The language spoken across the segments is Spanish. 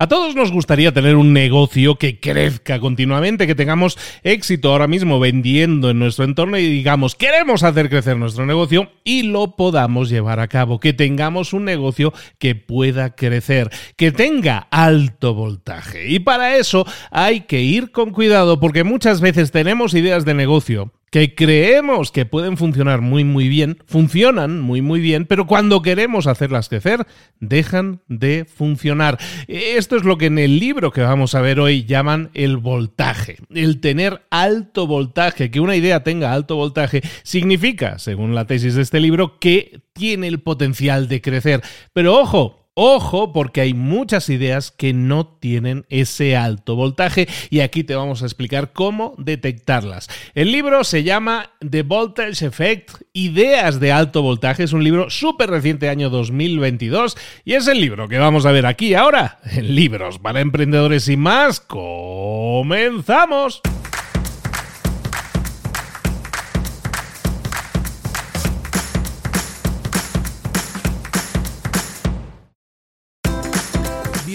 A todos nos gustaría tener un negocio que crezca continuamente, que tengamos éxito ahora mismo vendiendo en nuestro entorno y digamos, queremos hacer crecer nuestro negocio y lo podamos llevar a cabo, que tengamos un negocio que pueda crecer, que tenga alto voltaje. Y para eso hay que ir con cuidado porque muchas veces tenemos ideas de negocio que creemos que pueden funcionar muy muy bien, funcionan muy muy bien, pero cuando queremos hacerlas crecer, dejan de funcionar. Esto es lo que en el libro que vamos a ver hoy llaman el voltaje. El tener alto voltaje, que una idea tenga alto voltaje, significa, según la tesis de este libro, que tiene el potencial de crecer. Pero ojo, Ojo, porque hay muchas ideas que no tienen ese alto voltaje y aquí te vamos a explicar cómo detectarlas. El libro se llama The Voltage Effect, Ideas de alto voltaje. Es un libro súper reciente, año 2022, y es el libro que vamos a ver aquí ahora en Libros para Emprendedores y más. ¡Comenzamos!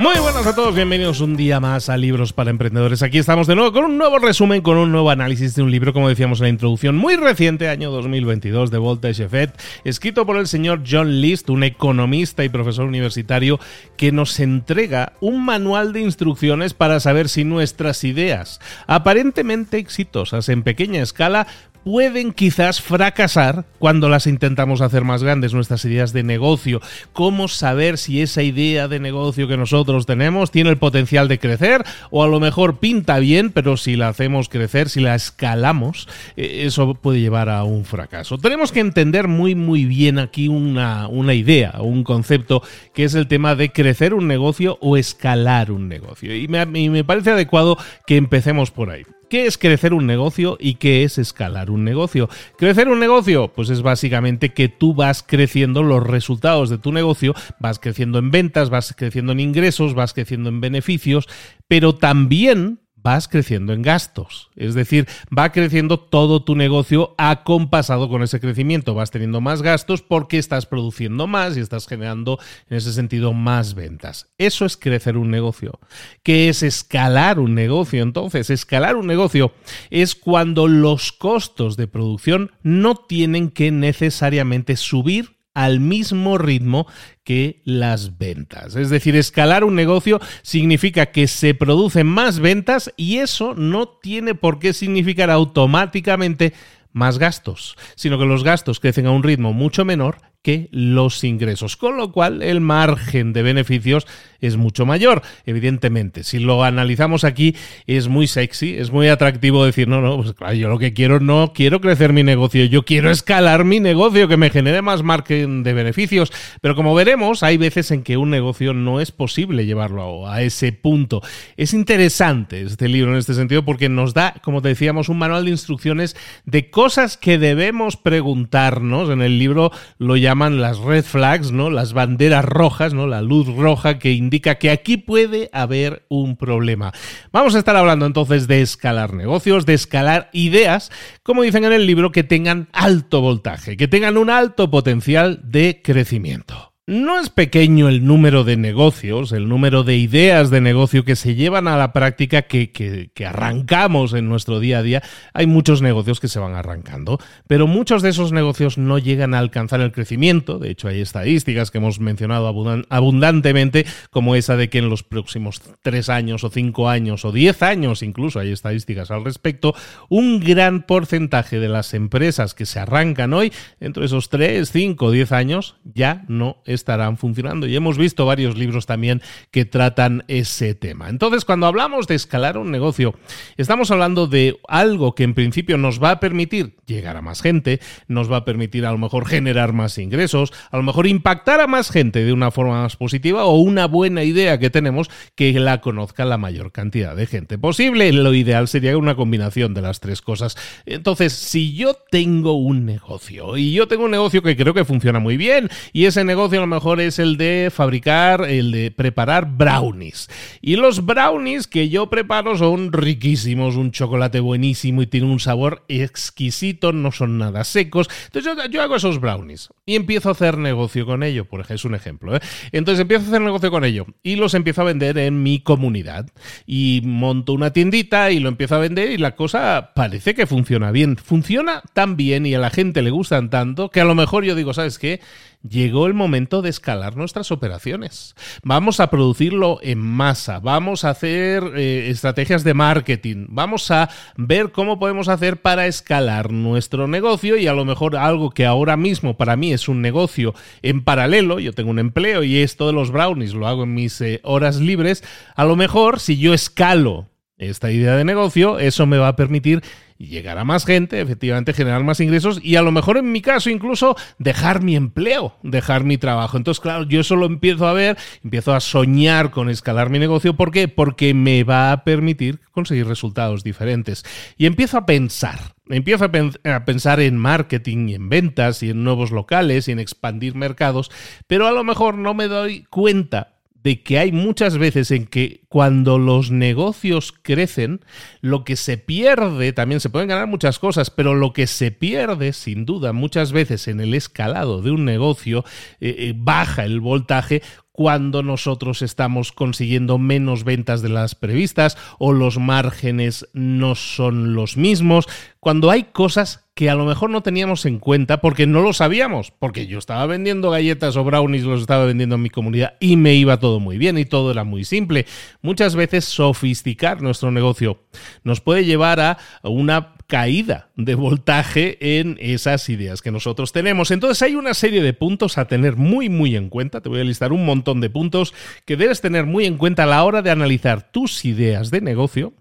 Muy buenas a todos, bienvenidos un día más a Libros para Emprendedores. Aquí estamos de nuevo con un nuevo resumen, con un nuevo análisis de un libro, como decíamos en la introducción, muy reciente, año 2022, de Voltage Effect, escrito por el señor John List, un economista y profesor universitario, que nos entrega un manual de instrucciones para saber si nuestras ideas, aparentemente exitosas en pequeña escala, pueden quizás fracasar cuando las intentamos hacer más grandes, nuestras ideas de negocio. ¿Cómo saber si esa idea de negocio que nosotros tenemos tiene el potencial de crecer o a lo mejor pinta bien, pero si la hacemos crecer, si la escalamos, eh, eso puede llevar a un fracaso? Tenemos que entender muy muy bien aquí una, una idea, un concepto que es el tema de crecer un negocio o escalar un negocio. Y me, y me parece adecuado que empecemos por ahí. ¿Qué es crecer un negocio y qué es escalar un negocio? Crecer un negocio, pues es básicamente que tú vas creciendo los resultados de tu negocio, vas creciendo en ventas, vas creciendo en ingresos, vas creciendo en beneficios, pero también vas creciendo en gastos. Es decir, va creciendo todo tu negocio acompasado con ese crecimiento. Vas teniendo más gastos porque estás produciendo más y estás generando, en ese sentido, más ventas. Eso es crecer un negocio. ¿Qué es escalar un negocio? Entonces, escalar un negocio es cuando los costos de producción no tienen que necesariamente subir al mismo ritmo que las ventas. Es decir, escalar un negocio significa que se producen más ventas y eso no tiene por qué significar automáticamente más gastos, sino que los gastos crecen a un ritmo mucho menor que los ingresos, con lo cual el margen de beneficios es mucho mayor, evidentemente. Si lo analizamos aquí, es muy sexy, es muy atractivo decir, no, no, pues claro, yo lo que quiero, no quiero crecer mi negocio, yo quiero escalar mi negocio, que me genere más margen de beneficios. Pero como veremos, hay veces en que un negocio no es posible llevarlo a ese punto. Es interesante este libro en este sentido porque nos da, como te decíamos, un manual de instrucciones de cosas que debemos preguntarnos. En el libro lo llaman las red flags, ¿no? Las banderas rojas, ¿no? La luz roja que indica que aquí puede haber un problema. Vamos a estar hablando entonces de escalar negocios, de escalar ideas, como dicen en el libro, que tengan alto voltaje, que tengan un alto potencial de crecimiento. No es pequeño el número de negocios, el número de ideas de negocio que se llevan a la práctica que, arrancamos en nuestro día a día. Hay muchos negocios que se van arrancando, pero muchos de esos negocios no llegan a alcanzar el crecimiento. De hecho, hay estadísticas que hemos mencionado abundantemente, como esa de que en los próximos tres años o cinco años o diez años, incluso hay estadísticas al respecto, un gran porcentaje de las empresas que se arrancan hoy, entre esos tres, cinco diez años, ya no es estarán funcionando. Y hemos visto varios libros también que tratan ese tema. Entonces, cuando hablamos de escalar un negocio, estamos hablando de algo que en principio nos va a permitir llegar a más gente, nos va a permitir a lo mejor generar más ingresos, a lo mejor impactar a más gente de una forma más positiva o una buena idea que tenemos que la conozca la mayor cantidad de gente posible. Lo ideal sería una combinación de las tres cosas. Entonces, si yo tengo un negocio y yo tengo un negocio que creo que funciona muy bien y ese negocio mejor es el de fabricar, el de preparar brownies. Y los brownies que yo preparo son riquísimos, un chocolate buenísimo y tienen un sabor exquisito, no son nada secos. Entonces yo, hago esos brownies y empiezo a hacer negocio con ello, por ejemplo, es un ejemplo. ¿eh? Entonces empiezo a hacer negocio con ello y los empiezo a vender en mi comunidad. Y monto una tiendita y lo empiezo a vender y la cosa parece que funciona bien. Funciona tan bien y a la gente le gustan tanto que a lo mejor yo digo, ¿sabes qué? Llegó el momento de escalar nuestras operaciones. Vamos a producirlo en masa, vamos a hacer eh, estrategias de marketing, vamos a ver cómo podemos hacer para escalar nuestro negocio y a lo mejor algo que ahora mismo para mí es un negocio en paralelo, yo tengo un empleo y esto de los brownies lo hago en mis eh, horas libres, a lo mejor si yo escalo esta idea de negocio, eso me va a permitir llegar a más gente, efectivamente generar más ingresos y a lo mejor en mi caso incluso dejar mi empleo, dejar mi trabajo. Entonces, claro, yo eso lo empiezo a ver, empiezo a soñar con escalar mi negocio. ¿Por qué? Porque me va a permitir conseguir resultados diferentes. Y empiezo a pensar, empiezo a, pensar en marketing y en ventas y en nuevos locales y en expandir mercados, pero a lo mejor no me doy cuenta de que hay muchas veces en que cuando los negocios crecen, lo que se pierde, también se pueden ganar muchas cosas, pero lo que se pierde, sin duda, muchas veces en el escalado de un negocio, eh, eh, baja el voltaje cuando nosotros estamos consiguiendo menos ventas de las previstas o los márgenes no son los mismos, cuando hay cosas que a lo mejor no teníamos en cuenta porque no lo sabíamos, porque yo estaba vendiendo galletas o brownies, los estaba vendiendo en mi comunidad y me iba todo muy bien y todo era muy simple. Muchas veces sofisticar nuestro negocio nos puede llevar a una caída de voltaje en esas ideas que nosotros tenemos. Entonces hay una serie de puntos a tener muy muy en cuenta. Te voy a listar un montón de puntos que debes tener muy en cuenta a la hora de analizar tus ideas de negocio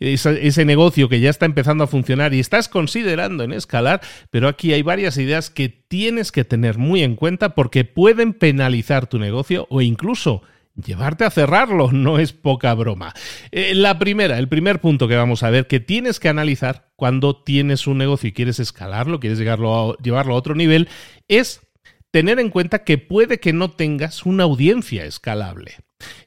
ese, negocio que ya está empezando a funcionar y estás considerando en escalar, pero aquí hay varias ideas que tienes que tener muy en cuenta porque pueden penalizar tu negocio o incluso llevarte a cerrarlo, no es poca broma. Eh, la primera, el primer punto que vamos a ver que tienes que analizar cuando tienes un negocio y quieres escalarlo, quieres llevarlo a otro nivel, es tener en cuenta que puede que no tengas una audiencia escalable.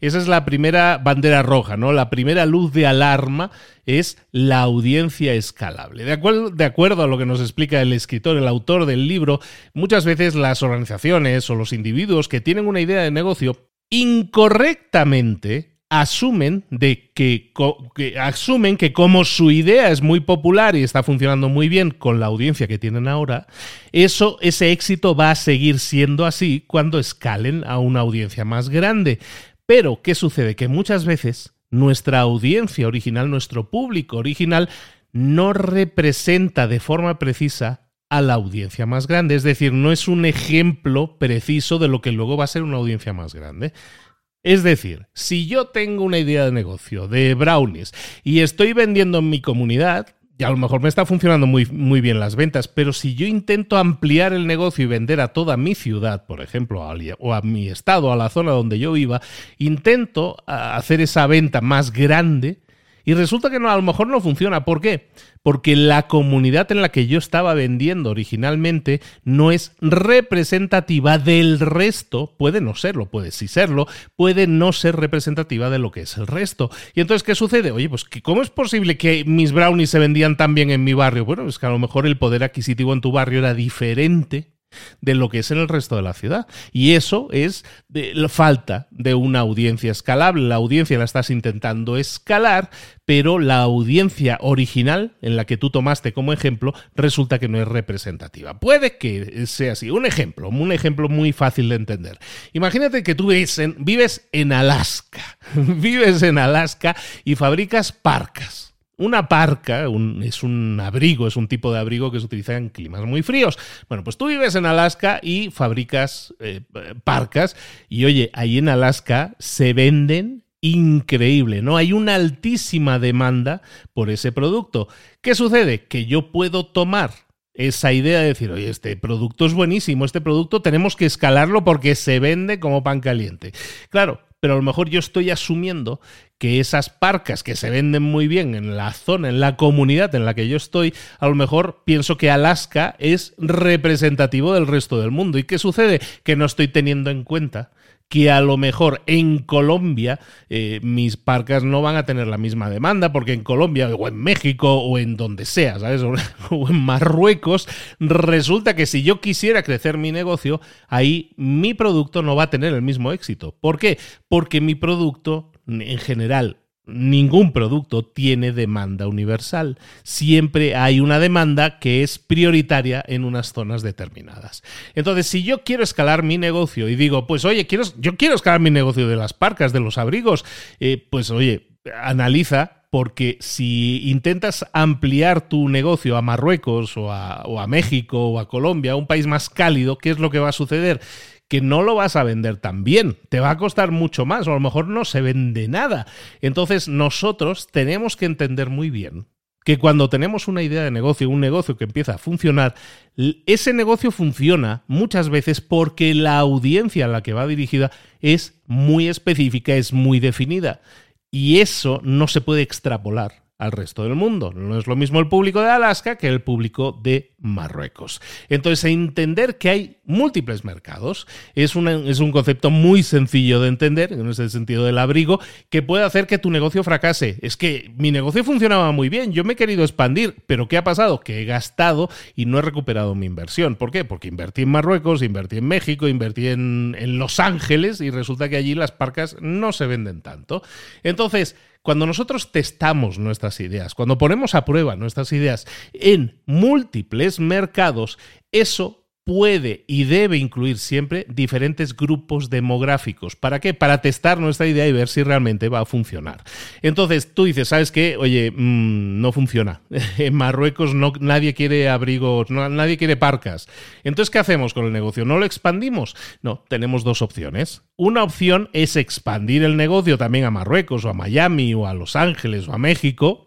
Esa es la primera bandera roja, ¿no? La primera luz de alarma es la audiencia escalable. De de acuerdo a lo que nos explica el escritor, el autor del libro, muchas veces las organizaciones o los individuos que tienen una idea de negocio incorrectamente asumen de que, asumen que como su idea es muy popular y está funcionando muy bien con la audiencia que tienen ahora, eso ese éxito va a seguir siendo así cuando escalen a una audiencia más grande. Pero ¿qué sucede? Que muchas veces nuestra audiencia original, nuestro público original no representa de forma precisa a la audiencia más grande. Es decir, no es un ejemplo preciso de lo que luego va a ser una audiencia más grande. Es decir, si yo tengo una idea de negocio de brownies y estoy vendiendo en mi comunidad, y a lo mejor me está funcionando muy, muy, bien las ventas, pero si yo intento ampliar el negocio y vender a toda mi ciudad, por ejemplo, o a mi estado, a la zona donde yo viva, intento hacer esa venta más grande, y resulta que no, a lo mejor no funciona. ¿Por qué? Porque la comunidad en la que yo estaba vendiendo originalmente no es representativa del resto. Puede no serlo, puede sí serlo, puede no ser representativa de lo que es el resto. Y entonces, ¿qué sucede? Oye, pues ¿cómo es posible que mis brownies se vendían tan bien en mi barrio? Bueno, es que a lo mejor el poder adquisitivo en tu barrio era diferente de lo que es en el resto de la ciudad. Y eso es de, la falta de una audiencia escalable. La audiencia la estás intentando escalar, pero la audiencia original en la que tú tomaste como ejemplo resulta que no es representativa. Puede que sea así. Un ejemplo, un ejemplo muy fácil de entender. Imagínate que tú vives en, vives en Alaska. vives en Alaska y fabricas parcas. Una parca es un abrigo, es un tipo de abrigo que se utiliza en climas muy fríos. Bueno, pues tú vives en Alaska y fabricas eh, parcas y oye, ahí en Alaska se venden increíble, ¿no? Hay una altísima demanda por ese producto. ¿Qué sucede? Que yo puedo tomar esa idea de decir, oye, este producto es buenísimo, este producto tenemos que escalarlo porque se vende como pan caliente. Claro, pero a lo mejor yo estoy asumiendo que esas parcas que se venden muy bien en la zona, en la comunidad en la que yo estoy, a lo mejor pienso que Alaska es representativo del resto del mundo. ¿Y qué sucede? Que no estoy teniendo en cuenta que a lo mejor en Colombia eh, mis parcas no van a tener la misma demanda, porque en Colombia o en México o en donde sea, ¿sabes? O en Marruecos, resulta que si yo quisiera crecer mi negocio, ahí mi producto no va a tener el mismo éxito. ¿Por qué? Porque mi producto en general ningún producto tiene demanda universal. Siempre hay una demanda que es prioritaria en unas zonas determinadas. Entonces, si yo quiero escalar mi negocio y digo, pues oye, quiero, yo quiero escalar mi negocio de las parcas, de los abrigos, eh, pues oye, analiza porque si intentas ampliar tu negocio a Marruecos o a, o a México o a Colombia, un país más cálido, ¿qué es lo que va a suceder? Que no lo vas a vender tan bien, te va a costar mucho más o a lo mejor no se vende nada. Entonces nosotros tenemos que entender muy bien que cuando tenemos una idea de negocio, un negocio que empieza a funcionar, ese negocio funciona muchas veces porque la audiencia a la que va dirigida es muy específica, es muy definida. Y eso no se puede extrapolar al resto del mundo. No es lo mismo el público de Alaska que el público de Marruecos. Entonces, entender que hay múltiples mercados es, es un concepto muy sencillo de entender, en ese sentido del abrigo, que puede hacer que tu negocio fracase. Es que mi negocio funcionaba muy bien, yo me he querido expandir, pero ¿qué ha pasado? Que he gastado y no he recuperado mi inversión. ¿Por qué? Porque invertí en Marruecos, invertí en México, invertí en, en Los Ángeles y resulta que allí las parcas no se venden tanto. Entonces, cuando nosotros testamos nuestras ideas, cuando ponemos a prueba nuestras ideas en múltiples mercados, eso puede y debe incluir siempre diferentes grupos demográficos. ¿Para qué? Para testar nuestra idea y ver si realmente va a funcionar. Entonces tú dices, ¿sabes qué? Oye, mm, no funciona. en Marruecos no, nadie quiere abrigos, nadie quiere parcas. Entonces, ¿qué hacemos con el negocio? ¿No lo expandimos? No, tenemos dos opciones. Una opción es expandir el negocio también a Marruecos o a Miami o a Los Ángeles o a México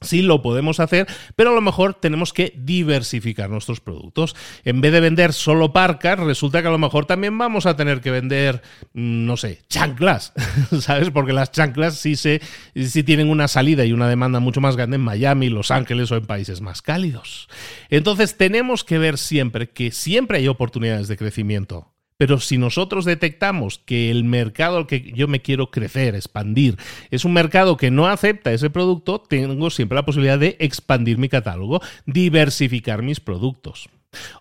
Sí lo podemos hacer, pero a lo mejor tenemos que diversificar nuestros productos. En vez de vender solo parcas, resulta que a lo mejor también vamos a tener que vender, mm, no sé, chanclas, ¿sabes? Porque las chanclas sí, sí tienen una salida y una demanda mucho más grande en Miami, Los Ángeles o en países más cálidos. Entonces tenemos que ver siempre que siempre hay oportunidades de crecimiento pero si nosotros detectamos que el mercado al que yo me quiero crecer, expandir, es un mercado que no acepta ese producto, tengo siempre la posibilidad de expandir mi catálogo, diversificar mis productos.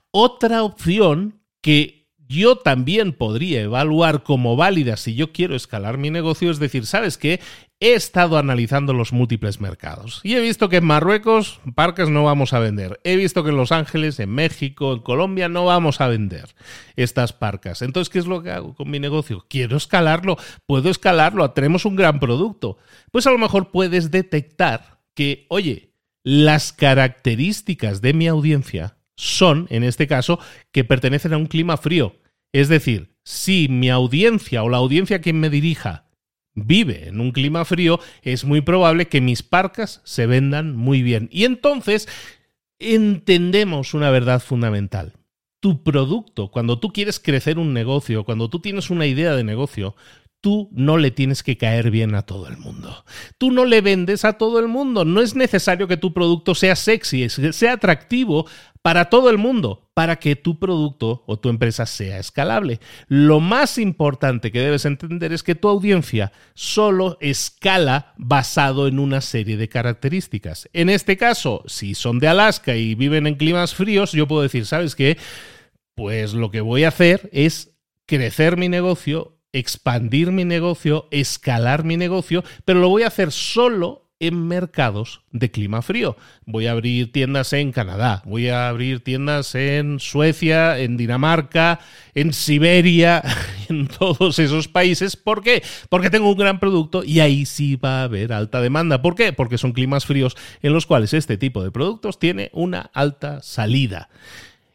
Otra opción que yo también podría evaluar como válida si yo quiero escalar mi negocio es decir, ¿sabes qué? he estado analizando los múltiples mercados y he visto que en Marruecos parques no vamos a vender. He visto que en Los Ángeles, en México, en Colombia no vamos a vender estas parcas. Entonces, ¿qué es lo que hago con mi negocio? Quiero escalarlo, puedo escalarlo, tenemos un gran producto. Pues a lo mejor puedes detectar que, oye, las características de mi audiencia son, en este caso, que pertenecen a un clima frío. Es decir, si mi audiencia o la audiencia a quien me dirija vive en un clima frío, es muy probable que mis parcas se vendan muy bien. Y entonces entendemos una verdad fundamental. Tu producto, cuando tú quieres crecer un negocio, cuando tú tienes una idea de negocio, tú no le tienes que caer bien a todo el mundo. Tú no le vendes a todo el mundo. No es necesario que tu producto sea sexy, sea atractivo para todo el mundo, para que tu producto o tu empresa sea escalable. Lo más importante que debes entender es que tu audiencia solo escala basado en una serie de características. En este caso, si son de Alaska y viven en climas fríos, yo puedo decir, ¿sabes qué? Pues lo que voy a hacer es crecer mi negocio expandir mi negocio, escalar mi negocio, pero lo voy a hacer solo en mercados de clima frío. Voy a abrir tiendas en Canadá, voy a abrir tiendas en Suecia, en Dinamarca, en Siberia, en todos esos países. ¿Por qué? Porque tengo un gran producto y ahí sí va a haber alta demanda. ¿Por qué? Porque son climas fríos en los cuales este tipo de productos tiene una alta salida.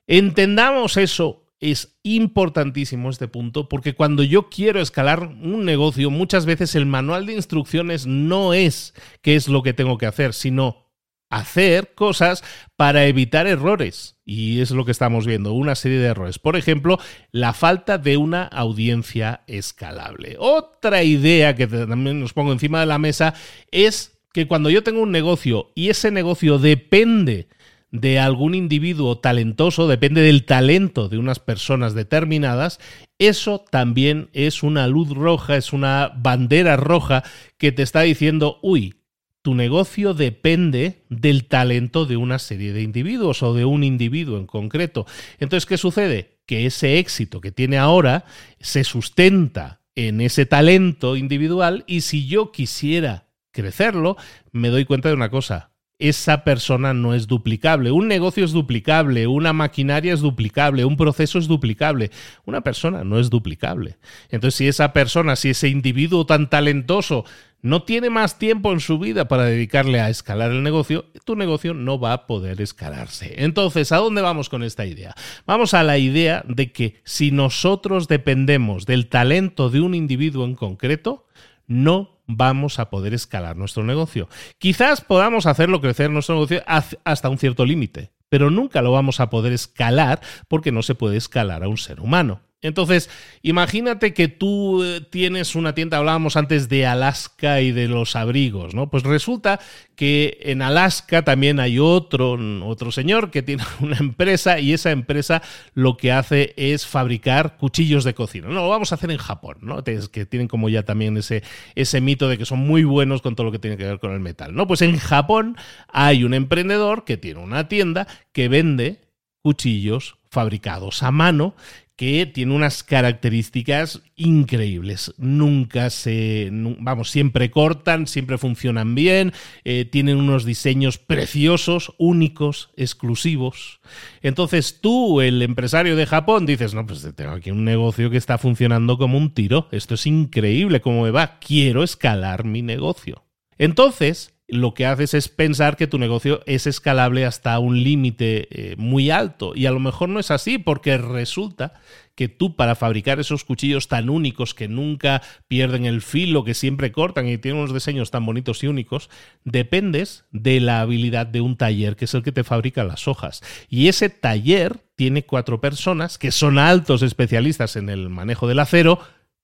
Entendamos eso es importantísimo este punto porque cuando yo quiero escalar un negocio, muchas veces el manual de instrucciones no es qué es lo que tengo que hacer, sino hacer cosas para evitar errores. Y es lo que estamos viendo, una serie de errores. Por ejemplo, la falta de una audiencia escalable. Otra idea que también nos pongo encima de la mesa es que cuando yo tengo un negocio y ese negocio depende de algún individuo talentoso, depende del talento de unas personas determinadas, eso también es una luz roja, es una bandera roja que te está diciendo, uy, tu negocio depende del talento de una serie de individuos o de un individuo en concreto. Entonces, ¿qué sucede? Que ese éxito que tiene ahora se sustenta en ese talento individual y si yo quisiera crecerlo, me doy cuenta de una cosa, esa persona no es duplicable. Un negocio es duplicable, una maquinaria es duplicable, un proceso es duplicable. Una persona no es duplicable. Entonces, si esa persona, si ese individuo tan talentoso no tiene más tiempo en su vida para dedicarle a escalar el negocio, tu negocio no va a poder escalarse. Entonces, ¿a dónde vamos con esta idea? Vamos a la idea de que si nosotros dependemos del talento de un individuo en concreto, no vamos a poder escalar nuestro negocio. Quizás podamos hacerlo crecer nuestro negocio hasta un cierto límite, pero nunca lo vamos a poder escalar porque no se puede escalar a un ser humano. Entonces, imagínate que tú eh, tienes una tienda, hablábamos antes de Alaska y de los abrigos, ¿no? Pues resulta que en Alaska también hay otro, otro señor que tiene una empresa y esa empresa lo que hace es fabricar cuchillos de cocina. No, lo vamos a hacer en Japón, ¿no? que tienen como ya también ese, ese mito de que son muy buenos con todo lo que tiene que ver con el metal, ¿no? Pues en Japón hay un emprendedor que tiene una tienda que vende cuchillos fabricados a mano que tiene unas características increíbles. Nunca se, vamos, siempre cortan, siempre funcionan bien, eh, tienen unos diseños preciosos, únicos, exclusivos. Entonces tú, el empresario de Japón, dices, no, pues tengo aquí un negocio que está funcionando como un tiro, esto es increíble, ¿cómo me va? Quiero escalar mi negocio. Entonces, lo que haces es pensar que tu negocio es escalable hasta un límite eh, muy alto. Y a lo mejor no es así porque resulta que tú para fabricar esos cuchillos tan únicos que nunca pierden el filo, que siempre cortan y tienen unos diseños tan bonitos y únicos, dependes de la habilidad de un taller que es el que te fabrica las hojas. Y ese taller tiene cuatro personas que son altos especialistas en el manejo del acero,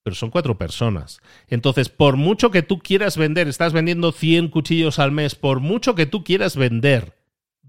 pero son cuatro personas. Entonces, por mucho que tú quieras vender, estás vendiendo 100 cuchillos al mes, por mucho que tú quieras vender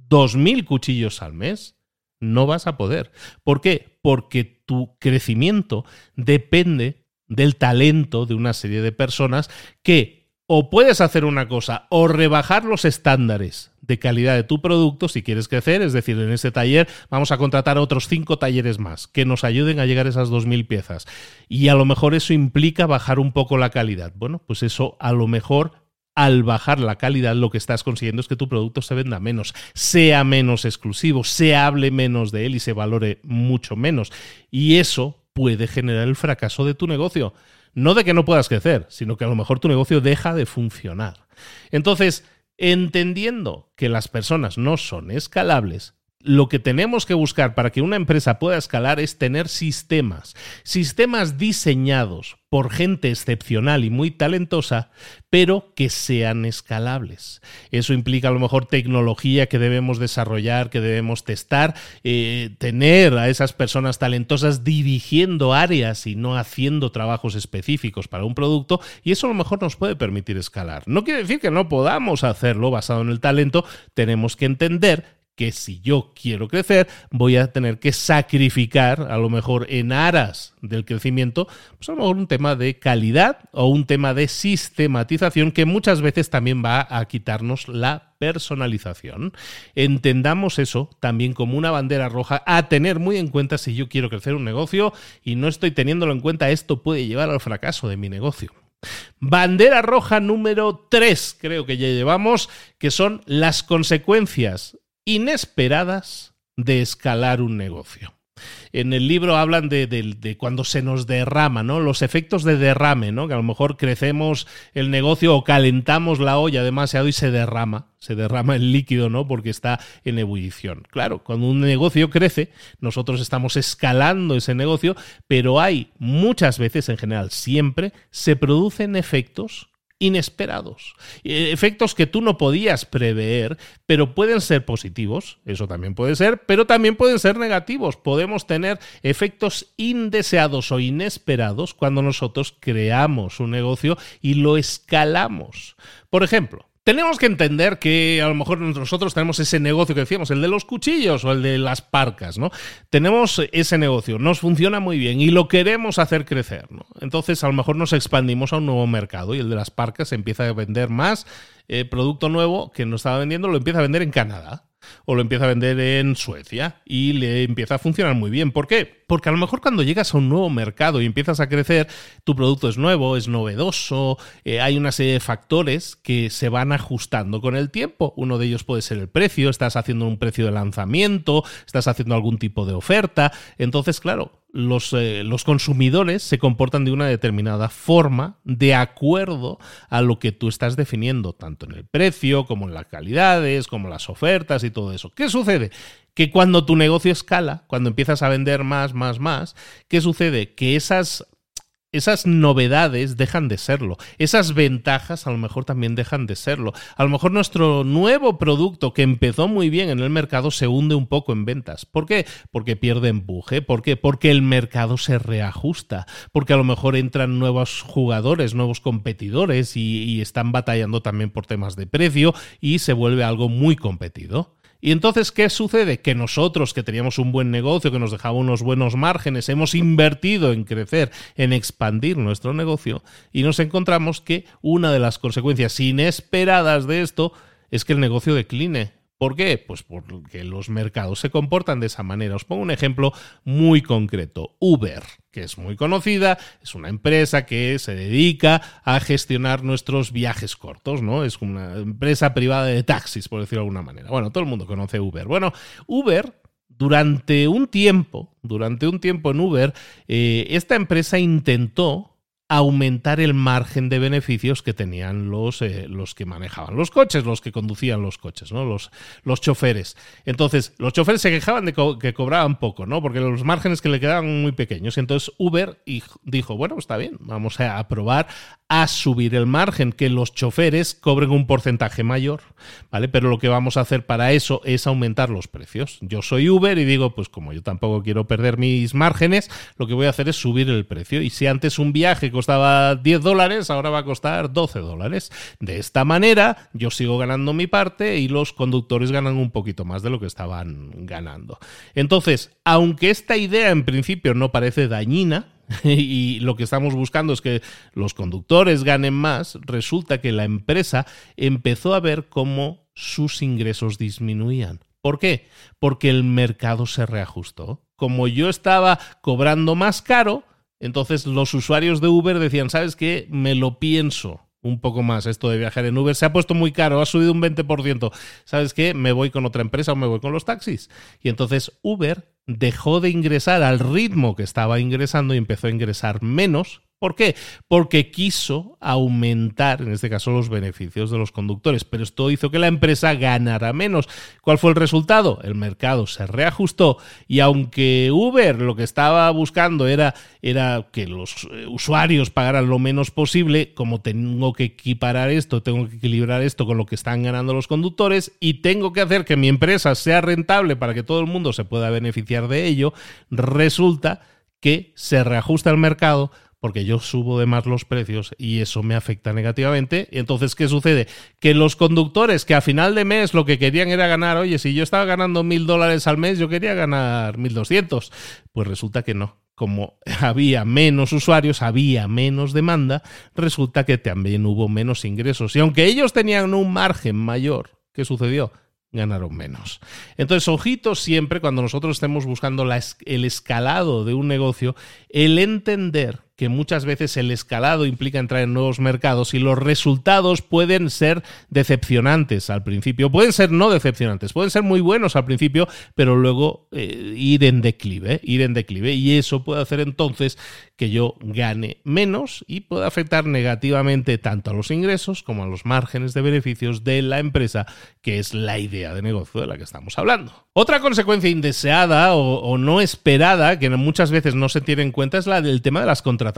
2.000 cuchillos al mes, no vas a poder. ¿Por qué? Porque tu crecimiento depende del talento de una serie de personas que o puedes hacer una cosa o rebajar los estándares de calidad de tu producto si quieres crecer. Es decir, en ese taller vamos a contratar otros cinco talleres más que nos ayuden a llegar a esas 2.000 piezas. Y a lo mejor eso implica bajar un poco la calidad. Bueno, pues eso a lo mejor al bajar la calidad lo que estás consiguiendo es que tu producto se venda menos, sea menos exclusivo, se hable menos de él y se valore mucho menos. Y eso puede generar el fracaso de tu negocio. No de que no puedas crecer, sino que a lo mejor tu negocio deja de funcionar. Entonces, entendiendo que las personas no son escalables, lo que tenemos que buscar para que una empresa pueda escalar es tener sistemas, sistemas diseñados por gente excepcional y muy talentosa, pero que sean escalables. Eso implica a lo mejor tecnología que debemos desarrollar, que debemos testar, eh, tener a esas personas talentosas dirigiendo áreas y no haciendo trabajos específicos para un producto, y eso a lo mejor nos puede permitir escalar. No quiere decir que no podamos hacerlo basado en el talento, tenemos que entender que si yo quiero crecer, voy a tener que sacrificar, a lo mejor en aras del crecimiento, pues a lo mejor un tema de calidad o un tema de sistematización que muchas veces también va a quitarnos la personalización. Entendamos eso también como una bandera roja a tener muy en cuenta si yo quiero crecer un negocio y no estoy teniéndolo en cuenta, esto puede llevar al fracaso de mi negocio. Bandera roja número 3, creo que ya llevamos, que son las consecuencias inesperadas de escalar un negocio. En el libro hablan de, cuando se nos derrama, ¿no? Los efectos de derrame, ¿no? Que a lo mejor crecemos el negocio o calentamos la olla demasiado y se derrama, se derrama el líquido, ¿no? Porque está en ebullición. Claro, cuando un negocio crece, nosotros estamos escalando ese negocio, pero hay muchas veces, en general siempre, se producen efectos inesperados. Eh, efectos que tú no podías prever, pero pueden ser positivos, eso también puede ser, pero también pueden ser negativos. Podemos tener efectos indeseados o inesperados cuando nosotros creamos un negocio y lo escalamos. Por ejemplo, tenemos que entender que a lo mejor nosotros tenemos ese negocio que decíamos, el de los cuchillos o el de las parcas, ¿no? Tenemos ese negocio, nos funciona muy bien y lo queremos hacer crecer, ¿no? Entonces a lo mejor nos expandimos a un nuevo mercado y el de las parcas empieza a vender más eh, producto nuevo que no estaba vendiendo, lo empieza a vender en Canadá o lo empieza a vender en Suecia y le empieza a funcionar muy bien. ¿Por qué? Porque a lo mejor cuando llegas a un nuevo mercado y empiezas a crecer, tu producto es nuevo, es novedoso, eh, hay una serie de factores que se van ajustando con el tiempo. Uno de ellos puede ser el precio, estás haciendo un precio de lanzamiento, estás haciendo algún tipo de oferta. Entonces, claro, los, eh, los, consumidores se comportan de una determinada forma de acuerdo a lo que tú estás definiendo, tanto en el precio como en las calidades, como las ofertas y todo eso. ¿Qué sucede? Que cuando tu negocio escala, cuando empiezas a vender más, más, más, ¿qué sucede? Que esas esas novedades dejan de serlo. Esas ventajas a lo mejor también dejan de serlo. A lo mejor nuestro nuevo producto que empezó muy bien en el mercado se hunde un poco en ventas. ¿Por qué? Porque pierde empuje. ¿Por qué? Porque el mercado se reajusta. Porque a lo mejor entran nuevos jugadores, nuevos competidores y, y están batallando también por temas de precio y se vuelve algo muy competido. Y entonces, ¿qué sucede? Que nosotros, que teníamos un buen negocio, que nos dejaba unos buenos márgenes, hemos invertido en crecer, en expandir nuestro negocio, y nos encontramos que una de las consecuencias inesperadas de esto es que el negocio decline. ¿Por qué? Pues porque los mercados se comportan de esa manera. Os pongo un ejemplo muy concreto. Uber, que es muy conocida, es una empresa que se dedica a gestionar nuestros viajes cortos, ¿no? Es una empresa privada de taxis, por decirlo de alguna manera. Bueno, todo el mundo conoce Uber. Bueno, Uber durante un tiempo, durante un tiempo en Uber, eh, esta empresa intentó aumentar el margen de beneficios que tenían los, eh, los que manejaban los coches, los que conducían los coches, ¿no? Los, los choferes. Entonces, los choferes se quejaban de que cobraban poco, ¿no? Porque los márgenes que le quedaban muy pequeños. Entonces Uber dijo, bueno, está bien, vamos a probar a subir el margen, que los choferes cobren un porcentaje mayor, ¿vale? Pero lo que vamos a hacer para eso es aumentar los precios. Yo soy Uber y digo, pues como yo tampoco quiero perder mis márgenes, lo que voy a hacer es subir el precio. Y si antes un viaje costaba 10 dólares, ahora va a costar 12 dólares. De esta manera, yo sigo ganando mi parte y los conductores ganan un poquito más de lo que estaban ganando. Entonces, aunque esta idea en principio no parece dañina, y lo que estamos buscando es que los conductores ganen más, resulta que la empresa empezó a ver cómo sus ingresos disminuían. ¿Por qué? Porque el mercado se reajustó. Como yo estaba cobrando más caro, entonces los usuarios de Uber decían, ¿sabes qué? Me lo pienso un poco más esto de viajar en Uber. Se ha puesto muy caro, ha subido un 20%. ¿Sabes qué? Me voy con otra empresa o me voy con los taxis. Y entonces Uber dejó de ingresar al ritmo que estaba ingresando y empezó a ingresar menos ¿Por qué? Porque quiso aumentar, en este caso, los beneficios de los conductores, pero esto hizo que la empresa ganara menos. ¿Cuál fue el resultado? El mercado se reajustó y aunque Uber lo que estaba buscando era, era que los eh, usuarios pagaran lo menos posible, como tengo que equiparar esto, tengo que equilibrar esto con lo que están ganando los conductores y tengo que hacer que mi empresa sea rentable para que todo el mundo se pueda beneficiar de ello, resulta que se reajusta el mercado porque yo subo de más los precios y eso me afecta negativamente. Y entonces, ¿qué sucede? Que los conductores que a final de mes lo que querían era ganar, oye, si yo estaba ganando mil dólares al mes, yo quería ganar mil doscientos. Pues resulta que no. Como había menos usuarios, había menos demanda, resulta que también hubo menos ingresos. Y aunque ellos tenían un margen mayor, ¿qué sucedió? ganaron menos. Entonces, ojito siempre cuando nosotros estemos buscando el escalado de un negocio, el entender que muchas veces el escalado implica entrar en nuevos mercados y los resultados pueden ser decepcionantes al principio, pueden ser no decepcionantes, pueden ser muy buenos al principio, pero luego eh, ir en declive, ir en declive. Y eso puede hacer entonces que yo gane menos y puede afectar negativamente tanto a los ingresos como a los márgenes de beneficios de la empresa, que es la idea de negocio de la que estamos hablando. Otra consecuencia indeseada o, o no esperada que muchas veces no se tiene en cuenta es la del tema de las contrataciones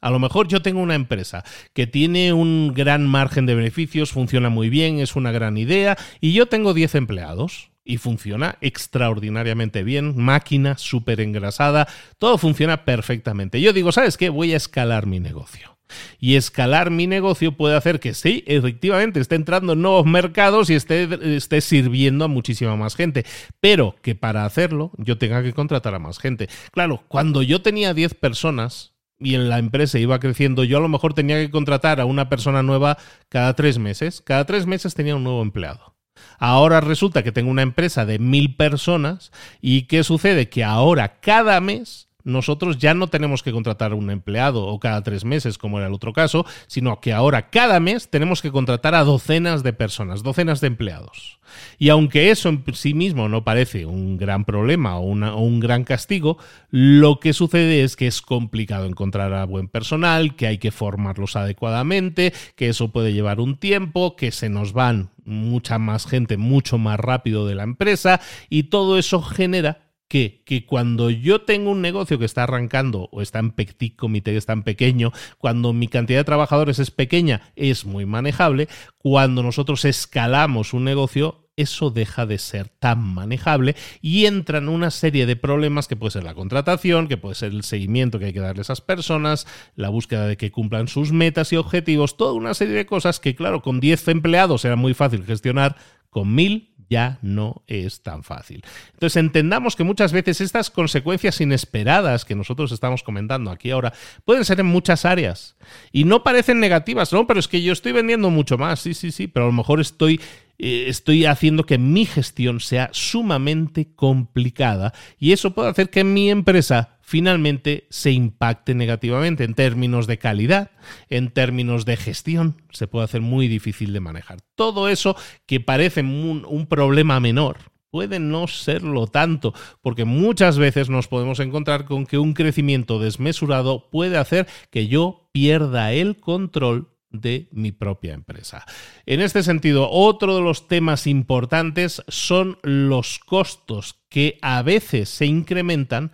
a lo mejor yo tengo una empresa que tiene un gran margen de beneficios, funciona muy bien, es una gran idea, y yo tengo 10 empleados y funciona extraordinariamente bien, máquina súper engrasada, todo funciona perfectamente. Yo digo, ¿sabes qué? Voy a escalar mi negocio. Y escalar mi negocio puede hacer que sí, efectivamente, esté entrando en nuevos mercados y esté, esté sirviendo a muchísima más gente. Pero que para hacerlo yo tenga que contratar a más gente. Claro, cuando yo tenía 10 personas, y en la empresa iba creciendo, yo a lo mejor tenía que contratar a una persona nueva cada tres meses. Cada tres meses tenía un nuevo empleado. Ahora resulta que tengo una empresa de mil personas y ¿qué sucede? Que ahora cada mes nosotros ya no tenemos que contratar un empleado o cada tres meses, como era el otro caso, sino que ahora cada mes tenemos que contratar a docenas de personas, docenas de empleados. Y aunque eso en sí mismo no parece un gran problema o, un gran castigo, lo que sucede es que es complicado encontrar a buen personal, que hay que formarlos adecuadamente, que eso puede llevar un tiempo, que se nos van mucha más gente mucho más rápido de la empresa y todo eso genera que, cuando yo tengo un negocio que está arrancando o está en petit comité, que es tan pequeño, cuando mi cantidad de trabajadores es pequeña, es muy manejable. Cuando nosotros escalamos un negocio, eso deja de ser tan manejable y entran una serie de problemas que puede ser la contratación, que puede ser el seguimiento que hay que darle a esas personas, la búsqueda de que cumplan sus metas y objetivos, toda una serie de cosas que, claro, con 10 empleados era muy fácil gestionar, con 1000 ya no es tan fácil. Entonces entendamos que muchas veces estas consecuencias inesperadas que nosotros estamos comentando aquí ahora pueden ser en muchas áreas y no parecen negativas, no, pero es que yo estoy vendiendo mucho más, sí, sí, sí, pero a lo mejor estoy eh, estoy haciendo que mi gestión sea sumamente complicada y eso puede hacer que mi empresa finalmente se impacte negativamente en términos de calidad, en términos de gestión, se puede hacer muy difícil de manejar. Todo eso que parece un, un problema menor, puede no serlo tanto, porque muchas veces nos podemos encontrar con que un crecimiento desmesurado puede hacer que yo pierda el control de mi propia empresa. En este sentido, otro de los temas importantes son los costos que a veces se incrementan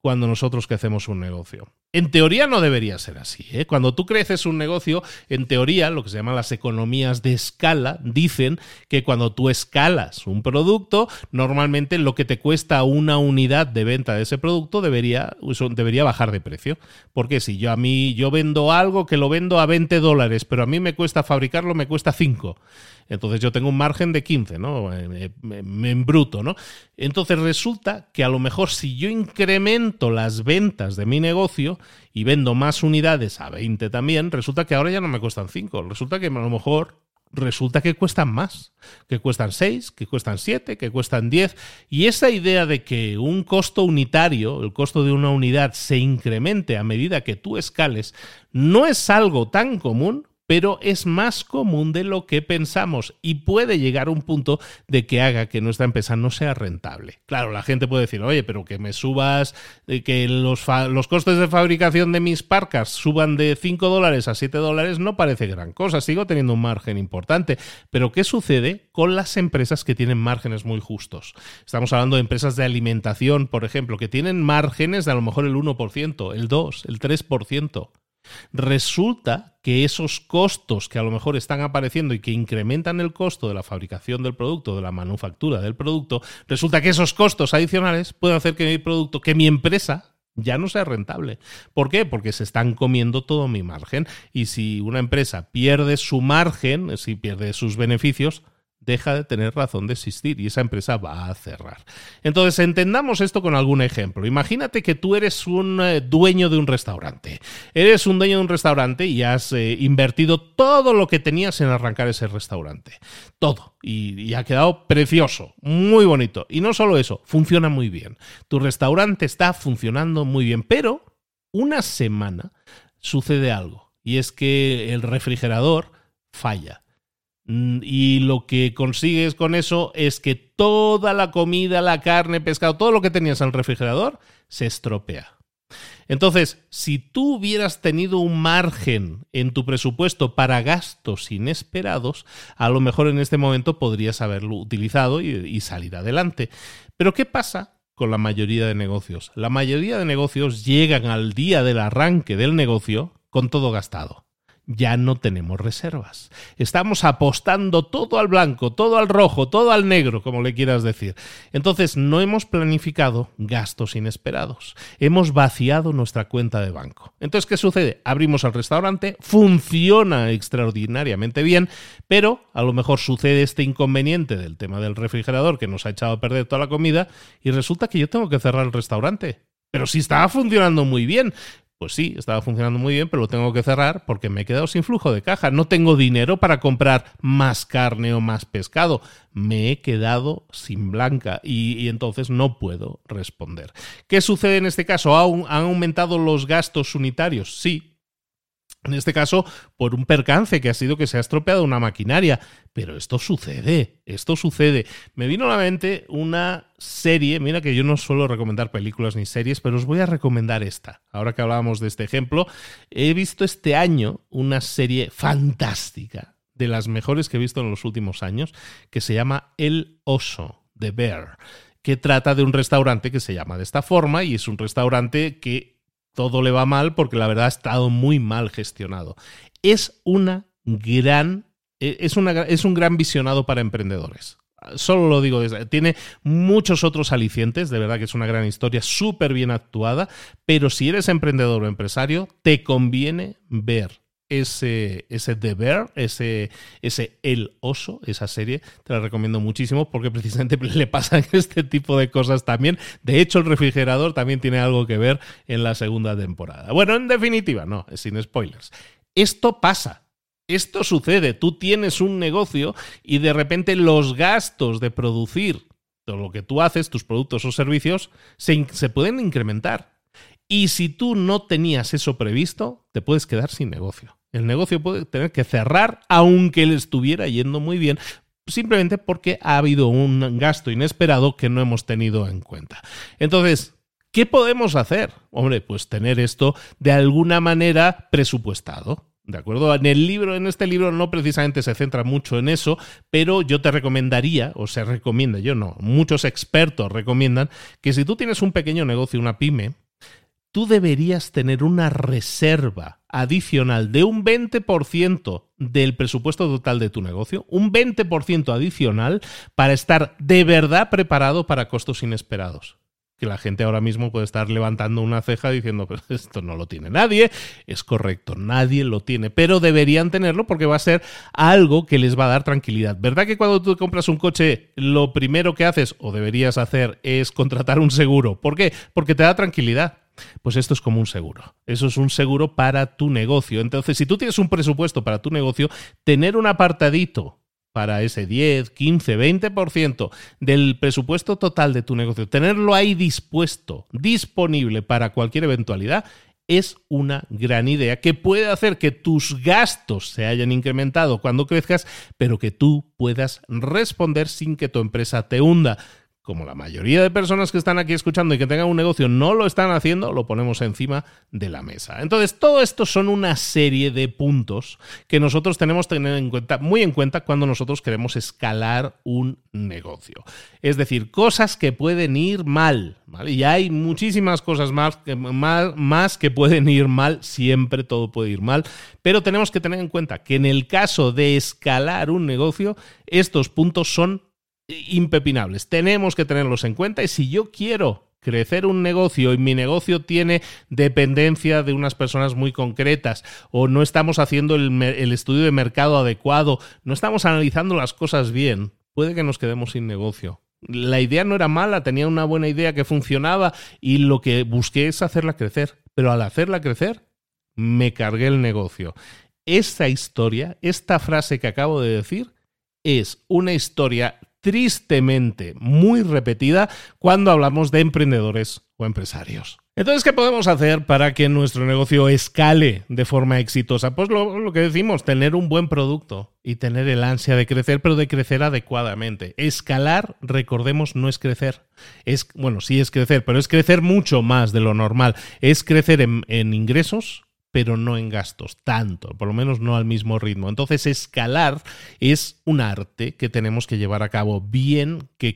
cuando nosotros crecemos un negocio. En teoría no debería ser así. ¿eh? Cuando tú creces un negocio, en teoría, lo que se llaman las economías de escala, dicen que cuando tú escalas un producto, normalmente lo que te cuesta una unidad de venta de ese producto debería, debería bajar de precio. Porque si yo a mí yo vendo algo que lo vendo a 20 dólares, pero a mí me cuesta fabricarlo, me cuesta 5. Entonces yo tengo un margen de 15, ¿no? En bruto, ¿no? Entonces resulta que a lo mejor si yo incremento las ventas de mi negocio y vendo más unidades a 20 también, resulta que ahora ya no me cuestan 5. Resulta que a lo mejor resulta que cuestan más, que cuestan 6, que cuestan 7, que cuestan 10. Y esa idea de que un costo unitario, el costo de una unidad, se incremente a medida que tú escales, no es algo tan común pero es más común de lo que pensamos y puede llegar a un punto de que haga que nuestra empresa no sea rentable. Claro, la gente puede decir, oye, pero que me subas, eh, que los, costes de fabricación de mis parcas suban de 5 dólares a 7 dólares no parece gran cosa, sigo teniendo un margen importante. Pero ¿qué sucede con las empresas que tienen márgenes muy justos? Estamos hablando de empresas de alimentación, por ejemplo, que tienen márgenes de a lo mejor el 1%, el 2%, el 3%. Resulta que esos costos que a lo mejor están apareciendo y que incrementan el costo de la fabricación del producto, de la manufactura del producto, resulta que esos costos adicionales pueden hacer que mi producto, que mi empresa ya no sea rentable. ¿Por qué? Porque se están comiendo todo mi margen. Y si una empresa pierde su margen, si pierde sus beneficios, deja de tener razón de existir y esa empresa va a cerrar. Entonces, entendamos esto con algún ejemplo. Imagínate que tú eres un eh, dueño de un restaurante. Eres un dueño de un restaurante y has eh, invertido todo lo que tenías en arrancar ese restaurante. Todo. Y, ha quedado precioso, muy bonito. Y no solo eso, funciona muy bien. Tu restaurante está funcionando muy bien, pero una semana sucede algo. Y es que el refrigerador falla y lo que consigues con eso es que toda la comida, la carne, pescado, todo lo que tenías en el refrigerador se estropea. Entonces, si tú hubieras tenido un margen en tu presupuesto para gastos inesperados, a lo mejor en este momento podrías haberlo utilizado y, y salir adelante. Pero ¿qué pasa con la mayoría de negocios? La mayoría de negocios llegan al día del arranque del negocio con todo gastado ya no tenemos reservas. Estamos apostando todo al blanco, todo al rojo, todo al negro, como le quieras decir. Entonces, no hemos planificado gastos inesperados. Hemos vaciado nuestra cuenta de banco. Entonces, ¿qué sucede? Abrimos el restaurante, funciona extraordinariamente bien, pero a lo mejor sucede este inconveniente del tema del refrigerador que nos ha echado a perder toda la comida y resulta que yo tengo que cerrar el restaurante. Pero si estaba funcionando muy bien, pues sí, estaba funcionando muy bien, pero lo tengo que cerrar porque me he quedado sin flujo de caja. No tengo dinero para comprar más carne o más pescado. Me he quedado sin blanca y, entonces no puedo responder. ¿Qué sucede en este caso? ¿Han aumentado los gastos unitarios? Sí, en este caso, por un percance que ha sido que se ha estropeado una maquinaria. Pero esto sucede, esto sucede. Me vino a la mente una serie, mira que yo no suelo recomendar películas ni series, pero os voy a recomendar esta. Ahora que hablábamos de este ejemplo, he visto este año una serie fantástica, de las mejores que he visto en los últimos años, que se llama El Oso, de Bear que trata de un restaurante que se llama de esta forma y es un restaurante que todo le va mal porque la verdad ha estado muy mal gestionado. Es una gran, e, es, una, es un gran visionado para emprendedores. Solo lo digo, tiene muchos otros alicientes, de verdad que es una gran historia, súper bien actuada, pero si eres emprendedor o empresario, te conviene ver ese, ese deber, ese, ese El Oso, esa serie, te la recomiendo muchísimo porque precisamente le pasan este tipo de cosas también. De hecho, el refrigerador también tiene algo que ver en la segunda temporada. Bueno, en definitiva, no, sin spoilers. Esto pasa Esto sucede, tú tienes un negocio y de repente los gastos de producir todo lo que tú haces, tus productos o servicios, se, se pueden incrementar. Y si tú no tenías eso previsto, te puedes quedar sin negocio. El negocio puede tener que cerrar aunque le estuviera yendo muy bien, simplemente porque ha habido un gasto inesperado que no hemos tenido en cuenta. Entonces, ¿qué podemos hacer? Hombre, pues tener esto de alguna manera presupuestado. ¿De acuerdo? En el libro, en este libro no precisamente se centra mucho en eso, pero yo te recomendaría, o se recomienda, yo no, muchos expertos recomiendan que si tú tienes un pequeño negocio, una pyme, tú deberías tener una reserva adicional de un 20% del presupuesto total de tu negocio, un 20% adicional para estar de verdad preparado para costos inesperados que la gente ahora mismo puede estar levantando una ceja diciendo, pero esto no lo tiene nadie. Es correcto, nadie lo tiene, pero deberían tenerlo porque va a ser algo que les va a dar tranquilidad. ¿Verdad que cuando tú compras un coche, lo primero que haces o deberías hacer es contratar un seguro? ¿Por qué? Porque te da tranquilidad. Pues esto es como un seguro. Eso es un seguro para tu negocio. Entonces, si tú tienes un presupuesto para tu negocio, tener un apartadito para ese 10, 15, 20% del presupuesto total de tu negocio, tenerlo ahí dispuesto, disponible para cualquier eventualidad, es una gran idea que puede hacer que tus gastos se hayan incrementado cuando crezcas, pero que tú puedas responder sin que tu empresa te hunda como la mayoría de personas que están aquí escuchando y que tengan un negocio no lo están haciendo, lo ponemos encima de la mesa. Entonces, todo esto son una serie de puntos que nosotros tenemos que tener en cuenta, muy en cuenta cuando nosotros queremos escalar un negocio. Es decir, cosas que pueden ir mal, Y hay muchísimas cosas más que, más, más que pueden ir mal, siempre todo puede ir mal, pero tenemos que tener en cuenta que en el caso de escalar un negocio, estos puntos son impepinables. Tenemos que tenerlos en cuenta y si yo quiero crecer un negocio y mi negocio tiene dependencia de unas personas muy concretas o no estamos haciendo el, estudio de mercado adecuado, no estamos analizando las cosas bien, puede que nos quedemos sin negocio. La idea no era mala, tenía una buena idea que funcionaba y lo que busqué es hacerla crecer, pero al hacerla crecer me cargué el negocio. Esta historia, esta frase que acabo de decir, es una historia tristemente muy repetida cuando hablamos de emprendedores o empresarios. Entonces, ¿qué podemos hacer para que nuestro negocio escale de forma exitosa? Pues lo, que decimos, tener un buen producto y tener el ansia de crecer, pero de crecer adecuadamente. Escalar, recordemos, no es crecer. Es, bueno, sí es crecer, pero es crecer mucho más de lo normal. Es crecer en ingresos, pero no en gastos, tanto, por lo menos no al mismo ritmo. Entonces, escalar es un arte que tenemos que llevar a cabo bien, que,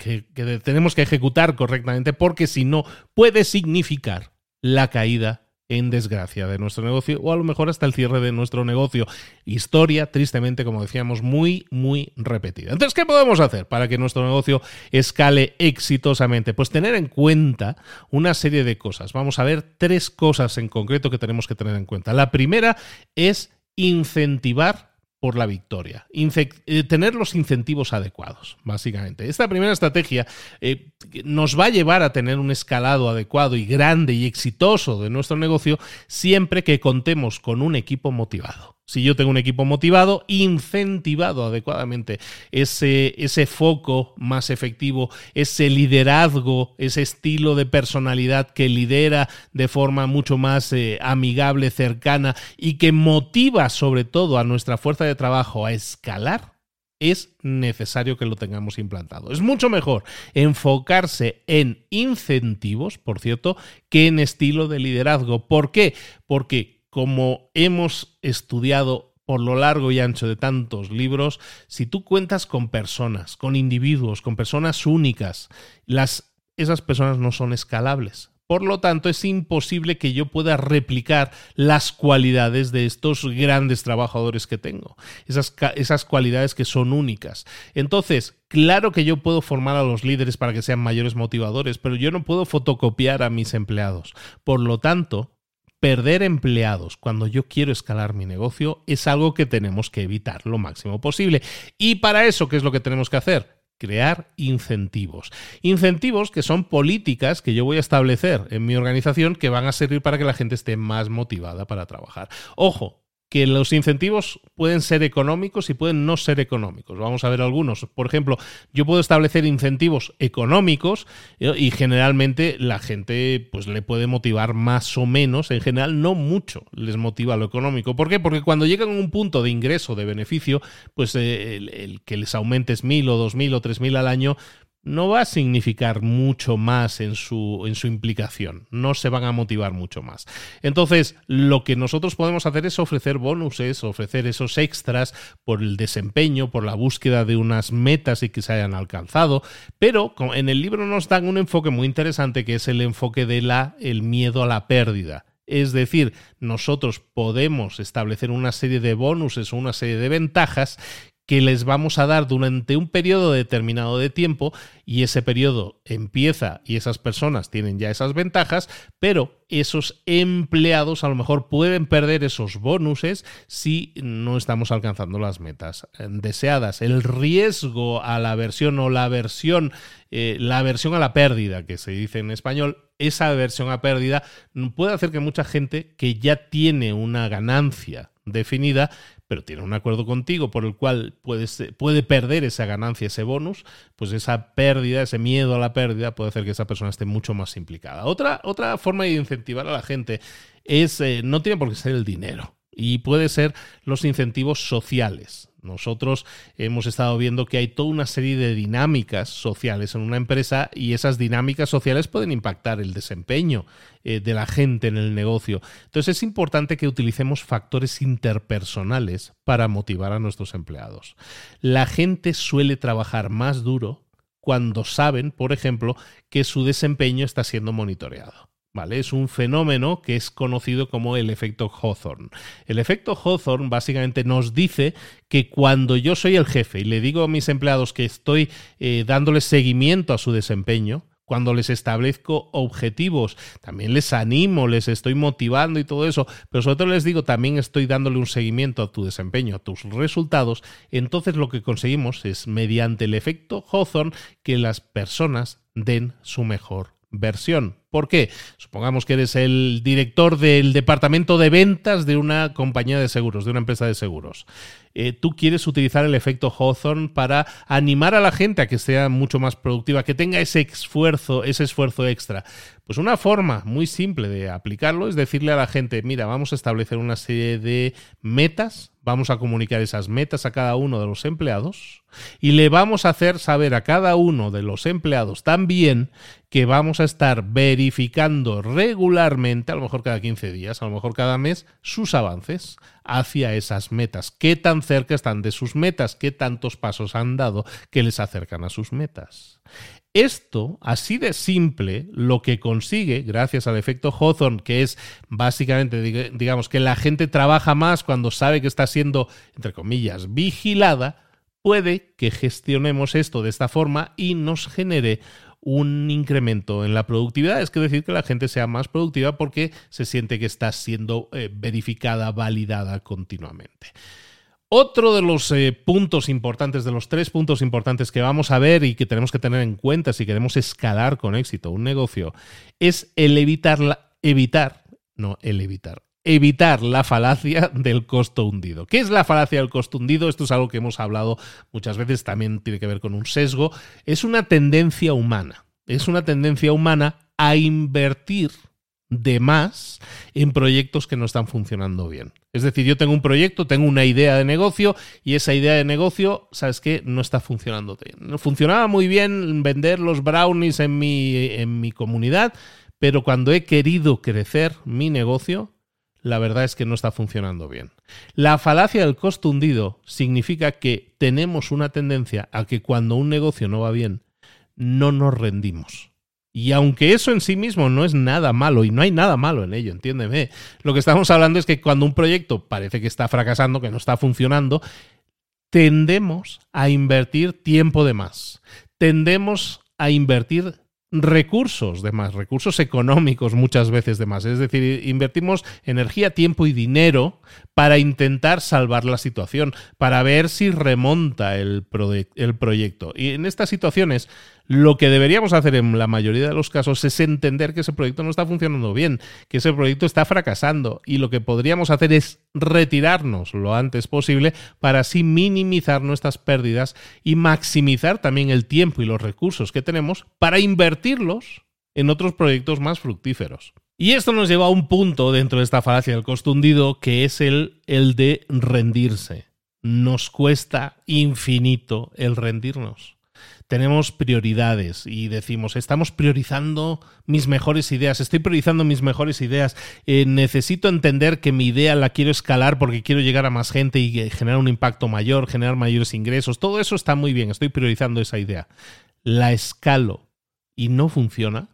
tenemos que ejecutar correctamente, porque si no, puede significar la caída en desgracia de nuestro negocio o a lo mejor hasta el cierre de nuestro negocio. Historia, tristemente, como decíamos, muy, muy repetida. Entonces, ¿qué podemos hacer para que nuestro negocio escale exitosamente? Pues tener en cuenta una serie de cosas. Vamos a ver tres cosas en concreto que tenemos que tener en cuenta. La primera es incentivar por la victoria. Eh, tener los incentivos adecuados, básicamente. Esta primera estrategia eh, nos va a llevar a tener un escalado adecuado y grande y exitoso de nuestro negocio siempre que contemos con un equipo motivado. Si yo tengo un equipo motivado, incentivado adecuadamente, ese, ese foco más efectivo, ese liderazgo, ese estilo de personalidad que lidera de forma mucho más eh, amigable, cercana y que motiva sobre todo a nuestra fuerza de trabajo a escalar, es necesario que lo tengamos implantado. Es mucho mejor enfocarse en incentivos, por cierto, que en estilo de liderazgo. ¿Por qué? Porque como hemos estudiado por lo largo y ancho de tantos libros, si tú cuentas con personas, con individuos, con personas únicas, las, esas personas no son escalables. Por lo tanto, es imposible que yo pueda replicar las cualidades de estos grandes trabajadores que tengo, esas, esas, cualidades que son únicas. Entonces, claro que yo puedo formar a los líderes para que sean mayores motivadores, pero yo no puedo fotocopiar a mis empleados. Por lo tanto, perder empleados cuando yo quiero escalar mi negocio es algo que tenemos que evitar lo máximo posible. Y para eso, ¿qué es lo que tenemos que hacer? crear incentivos. Incentivos que son políticas que yo voy a establecer en mi organización que van a servir para que la gente esté más motivada para trabajar. Ojo, que los incentivos pueden ser económicos y pueden no ser económicos. Vamos a ver algunos. Por ejemplo, yo puedo establecer incentivos económicos eh, y generalmente la gente pues le puede motivar más o menos, en general no mucho les motiva lo económico. ¿Por qué? Porque cuando llegan a un punto de ingreso, de beneficio, pues eh, el, el, que les aumentes mil o dos mil o tres mil al año, no va a significar mucho más en su, en su implicación, no se van a motivar mucho más. Entonces, lo que nosotros podemos hacer es ofrecer bonuses, ofrecer esos extras por el desempeño, por la búsqueda de unas metas y que se hayan alcanzado, pero en el libro nos dan un enfoque muy interesante que es el enfoque de la el miedo a la pérdida. Es decir, nosotros podemos establecer una serie de bonuses o una serie de ventajas que les vamos a dar durante un periodo determinado de tiempo y ese periodo empieza y esas personas tienen ya esas ventajas, pero esos empleados a lo mejor pueden perder esos bonuses si no estamos alcanzando las metas eh, deseadas. El riesgo a la versión o la versión, eh, la aversión a la pérdida que se dice en español, esa aversión a pérdida puede hacer que mucha gente que ya tiene una ganancia definida pero tiene un acuerdo contigo por el cual puede perder esa ganancia, ese bonus, pues esa pérdida, ese miedo a la pérdida puede hacer que esa persona esté mucho más implicada. Otra, otra forma de incentivar a la gente es, eh, no tiene por qué ser el dinero, y puede ser los incentivos sociales. Nosotros hemos estado viendo que hay toda una serie de dinámicas sociales en una empresa y esas dinámicas sociales pueden impactar el desempeño eh, de la gente en el negocio. Entonces es importante que utilicemos factores interpersonales para motivar a nuestros empleados. La gente suele trabajar más duro cuando saben, por ejemplo, que su desempeño está siendo monitoreado. ¿Vale? Es un fenómeno que es conocido como el efecto Hawthorne. El efecto Hawthorne básicamente nos dice que cuando yo soy el jefe y le digo a mis empleados que estoy eh, dándoles seguimiento a su desempeño, cuando les establezco objetivos, también les animo, les estoy motivando y todo eso, pero sobre todo les digo, también estoy dándole un seguimiento a tu desempeño, a tus resultados, entonces lo que conseguimos es, mediante el efecto Hawthorne, que las personas den su mejor versión. ¿Por qué? Supongamos que eres el director del departamento de ventas de una compañía de seguros, de una empresa de seguros. Eh, tú quieres utilizar el efecto Hawthorne para animar a la gente a que sea mucho más productiva, que tenga ese esfuerzo, ese esfuerzo extra. Pues una forma muy simple de aplicarlo es decirle a la gente, mira, vamos a establecer una serie de metas, vamos a comunicar esas metas a cada uno de los empleados y le vamos a hacer saber a cada uno de los empleados también que vamos a estar verificando regularmente, a lo mejor cada 15 días, a lo mejor cada mes, sus avances hacia esas metas. ¿Qué tan cerca están de sus metas? ¿Qué tantos pasos han dado que les acercan a sus metas? Esto, así de simple, lo que consigue, gracias al efecto Hawthorne, que es básicamente, digamos, que la gente trabaja más cuando sabe que está siendo, entre comillas, vigilada, puede que gestionemos esto de esta forma y nos genere un incremento en la productividad. Es que decir que la gente sea más productiva porque se siente que está siendo eh, verificada, validada continuamente. Otro de los eh, puntos importantes, de los tres puntos importantes que vamos a ver y que tenemos que tener en cuenta si queremos escalar con éxito un negocio, es el evitar, la, evitar, no el evitar, evitar la falacia del costo hundido. ¿Qué es la falacia del costo hundido? Esto es algo que hemos hablado muchas veces, también tiene que ver con un sesgo. Es una tendencia humana, es una tendencia humana a invertir de más en proyectos que no están funcionando bien. Es decir, yo tengo un proyecto, tengo una idea de negocio y esa idea de negocio, ¿sabes qué? No está funcionando bien. Funcionaba muy bien vender los brownies en mi, en mi comunidad, pero cuando he querido crecer mi negocio, la verdad es que no está funcionando bien. La falacia del costo hundido significa que tenemos una tendencia a que cuando un negocio no va bien, no nos rendimos. Y aunque eso en sí mismo no es nada malo, y no hay nada malo en ello, entiéndeme, lo que estamos hablando es que cuando un proyecto parece que está fracasando, que no está funcionando, tendemos a invertir tiempo de más. Tendemos a invertir recursos de más, recursos económicos muchas veces de más. Es decir, invertimos energía, tiempo y dinero para intentar salvar la situación, para ver si remonta el, el proyecto. Y en estas situaciones Lo que deberíamos hacer en la mayoría de los casos es entender que ese proyecto no está funcionando bien, que ese proyecto está fracasando y lo que podríamos hacer es retirarnos lo antes posible para así minimizar nuestras pérdidas y maximizar también el tiempo y los recursos que tenemos para invertirlos en otros proyectos más fructíferos. Y esto nos lleva a un punto dentro de esta falacia del costo hundido que es el, el de rendirse. Nos cuesta infinito el rendirnos tenemos prioridades y decimos, estamos priorizando mis mejores ideas, estoy priorizando mis mejores ideas, eh, necesito entender que mi idea la quiero escalar porque quiero llegar a más gente y eh, generar un impacto mayor, generar mayores ingresos, todo eso está muy bien, estoy priorizando esa idea. La escalo y no funciona,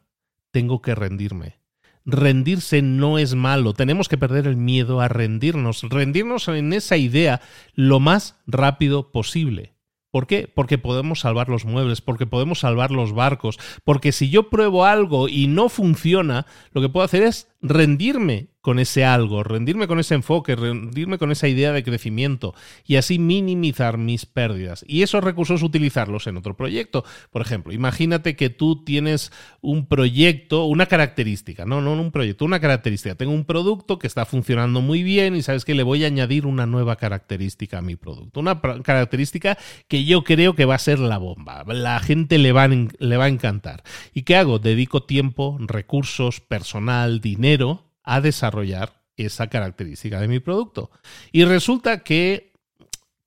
tengo que rendirme. Rendirse no es malo, tenemos que perder el miedo a rendirnos, rendirnos en esa idea lo más rápido posible. ¿Por qué? Porque podemos salvar los muebles, porque podemos salvar los barcos, porque si yo pruebo algo y no funciona, lo que puedo hacer es rendirme con ese algo, rendirme con ese enfoque, rendirme con esa idea de crecimiento y así minimizar mis pérdidas. Y esos recursos utilizarlos en otro proyecto. Por ejemplo, imagínate que tú tienes un proyecto, una característica, no, no un proyecto, una característica. Tengo un producto que está funcionando muy bien y sabes que le voy a añadir una nueva característica a mi producto. Una característica que yo creo que va a ser la bomba. La gente le va, le va a encantar. ¿Y qué hago? Dedico tiempo, recursos, personal, dinero a desarrollar esa característica de mi producto. Y resulta que,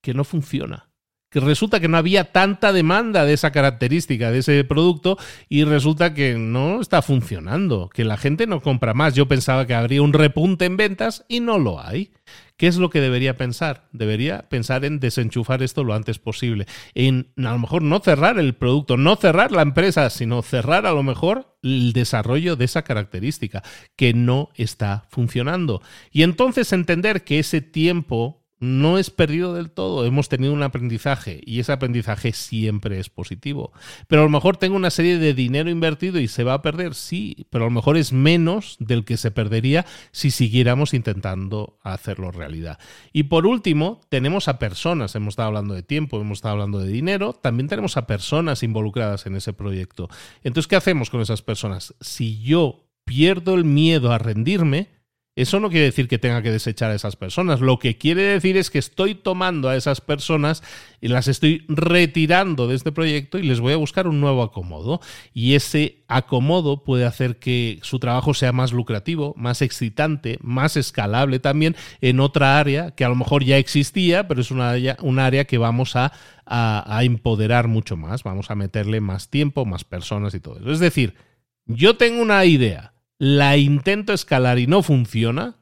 que no funciona que resulta que no había tanta demanda de esa característica, de ese producto, y resulta que no está funcionando, que la gente no compra más. Yo pensaba que habría un repunte en ventas y no lo hay. ¿Qué es lo que debería pensar? Debería pensar en desenchufar esto lo antes posible, en a lo mejor no cerrar el producto, no cerrar la empresa, sino cerrar a lo mejor el desarrollo de esa característica que no está funcionando. Y entonces entender que ese tiempo no es perdido del todo. Hemos tenido un aprendizaje y ese aprendizaje siempre es positivo. Pero a lo mejor tengo una serie de dinero invertido y se va a perder, sí, pero a lo mejor es menos del que se perdería si siguiéramos intentando hacerlo realidad. Y por último, tenemos a personas, hemos estado hablando de tiempo, hemos estado hablando de dinero, también tenemos a personas involucradas en ese proyecto. Entonces, ¿qué hacemos con esas personas? Si yo pierdo el miedo a rendirme, eso no quiere decir que tenga que desechar a esas personas. Lo que quiere decir es que estoy tomando a esas personas y las estoy retirando de este proyecto y les voy a buscar un nuevo acomodo. Y ese acomodo puede hacer que su trabajo sea más lucrativo, más excitante, más escalable también en otra área que a lo mejor ya existía, pero es una área, un área que vamos a, a, a empoderar mucho más. Vamos a meterle más tiempo, más personas y todo eso. Es decir, yo tengo una idea la intento escalar y no funciona,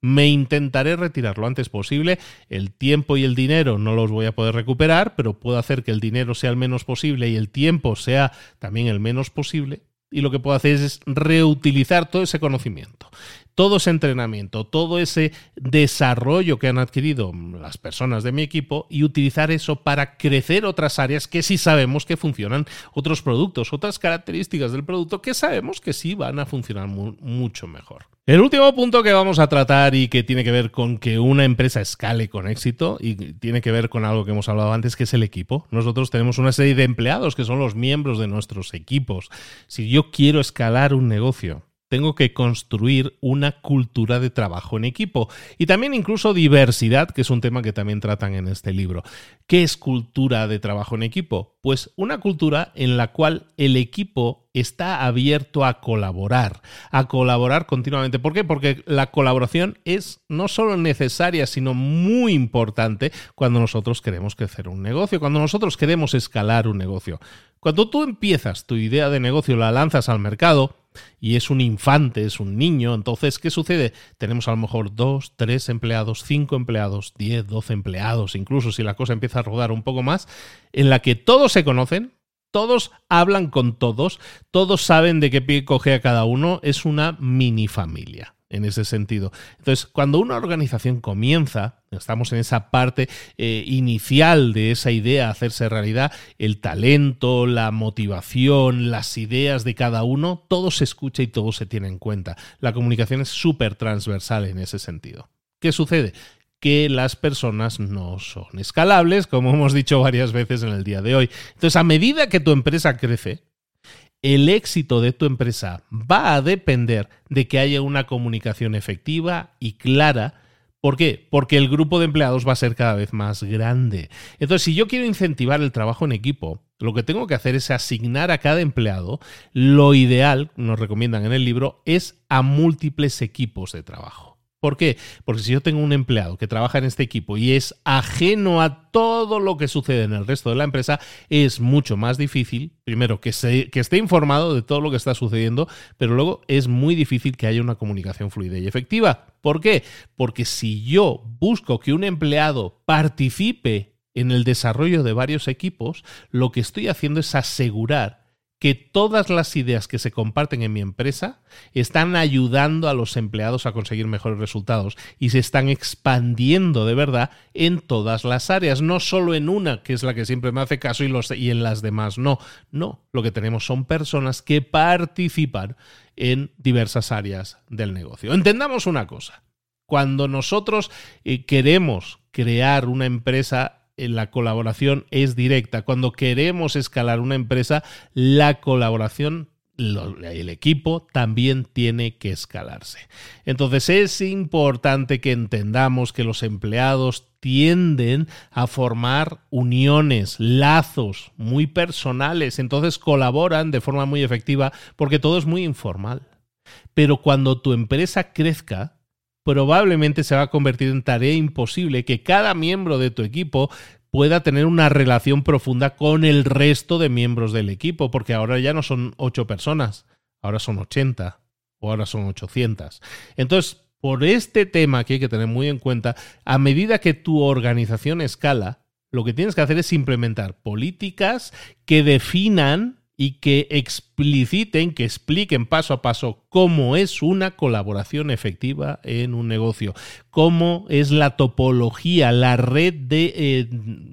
me intentaré retirar lo antes posible. El tiempo y el dinero no los voy a poder recuperar, pero puedo hacer que el dinero sea el menos posible y el tiempo sea también el menos posible. Y lo que puedo hacer es reutilizar todo ese conocimiento todo ese entrenamiento, todo ese desarrollo que han adquirido las personas de mi equipo y utilizar eso para crecer otras áreas que sí sabemos que funcionan, otros productos, otras características del producto que sabemos que sí van a funcionar mucho mejor. El último punto que vamos a tratar y que tiene que ver con que una empresa escale con éxito y tiene que ver con algo que hemos hablado antes, que es el equipo. Nosotros tenemos una serie de empleados que son los miembros de nuestros equipos. Si yo quiero escalar un negocio, tengo que construir una cultura de trabajo en equipo y también incluso diversidad, que es un tema que también tratan en este libro. ¿Qué es cultura de trabajo en equipo? Pues una cultura en la cual el equipo está abierto a colaborar, a colaborar continuamente. ¿Por qué? Porque la colaboración es no solo necesaria, sino muy importante cuando nosotros queremos crecer un negocio, cuando nosotros queremos escalar un negocio. Cuando tú empiezas tu idea de negocio, la lanzas al mercado, y es un infante, es un niño, entonces, ¿qué sucede? Tenemos a lo mejor dos, tres empleados, cinco empleados, diez, doce empleados, incluso si la cosa empieza a rodar un poco más, en la que todos se conocen, todos hablan con todos, todos saben de qué pie coge a cada uno, es una mini familia en ese sentido. Entonces, cuando una organización comienza, estamos en esa parte eh, inicial de esa idea hacerse realidad, el talento, la motivación, las ideas de cada uno, todo se escucha y todo se tiene en cuenta. La comunicación es súper transversal en ese sentido. ¿Qué sucede? que las personas no son escalables, como hemos dicho varias veces en el día de hoy. Entonces, a medida que tu empresa crece, el éxito de tu empresa va a depender de que haya una comunicación efectiva y clara. ¿Por qué? Porque el grupo de empleados va a ser cada vez más grande. Entonces, si yo quiero incentivar el trabajo en equipo, lo que tengo que hacer es asignar a cada empleado, lo ideal, nos recomiendan en el libro, es a múltiples equipos de trabajo. ¿Por qué? Porque si yo tengo un empleado que trabaja en este equipo y es ajeno a todo lo que sucede en el resto de la empresa, es mucho más difícil, primero, que, que esté informado de todo lo que está sucediendo, pero luego es muy difícil que haya una comunicación fluida y efectiva. ¿Por qué? Porque si yo busco que un empleado participe en el desarrollo de varios equipos, lo que estoy haciendo es asegurar que todas las ideas que se comparten en mi empresa están ayudando a los empleados a conseguir mejores resultados y se están expandiendo de verdad en todas las áreas, no solo en una, que es la que siempre me hace caso, y, y en las demás no. No, lo que tenemos son personas que participan en diversas áreas del negocio. Entendamos una cosa. Cuando nosotros eh, queremos crear una empresa la colaboración es directa. Cuando queremos escalar una empresa, la colaboración el equipo también tiene que escalarse. Entonces es importante que entendamos que los empleados tienden a formar uniones, lazos muy personales, entonces colaboran de forma muy efectiva porque todo es muy informal. Pero cuando tu empresa crezca, probablemente se va a convertir en tarea imposible que cada miembro de tu equipo pueda tener una relación profunda con el resto de miembros del equipo, porque ahora ya no son ocho personas, ahora son 80 o ahora son 800. Entonces, por este tema que hay que tener muy en cuenta, a medida que tu organización escala, lo que tienes que hacer es implementar políticas que definan y que expliciten, que expliquen paso a paso cómo es una colaboración efectiva en un negocio, cómo es la topología, la red de,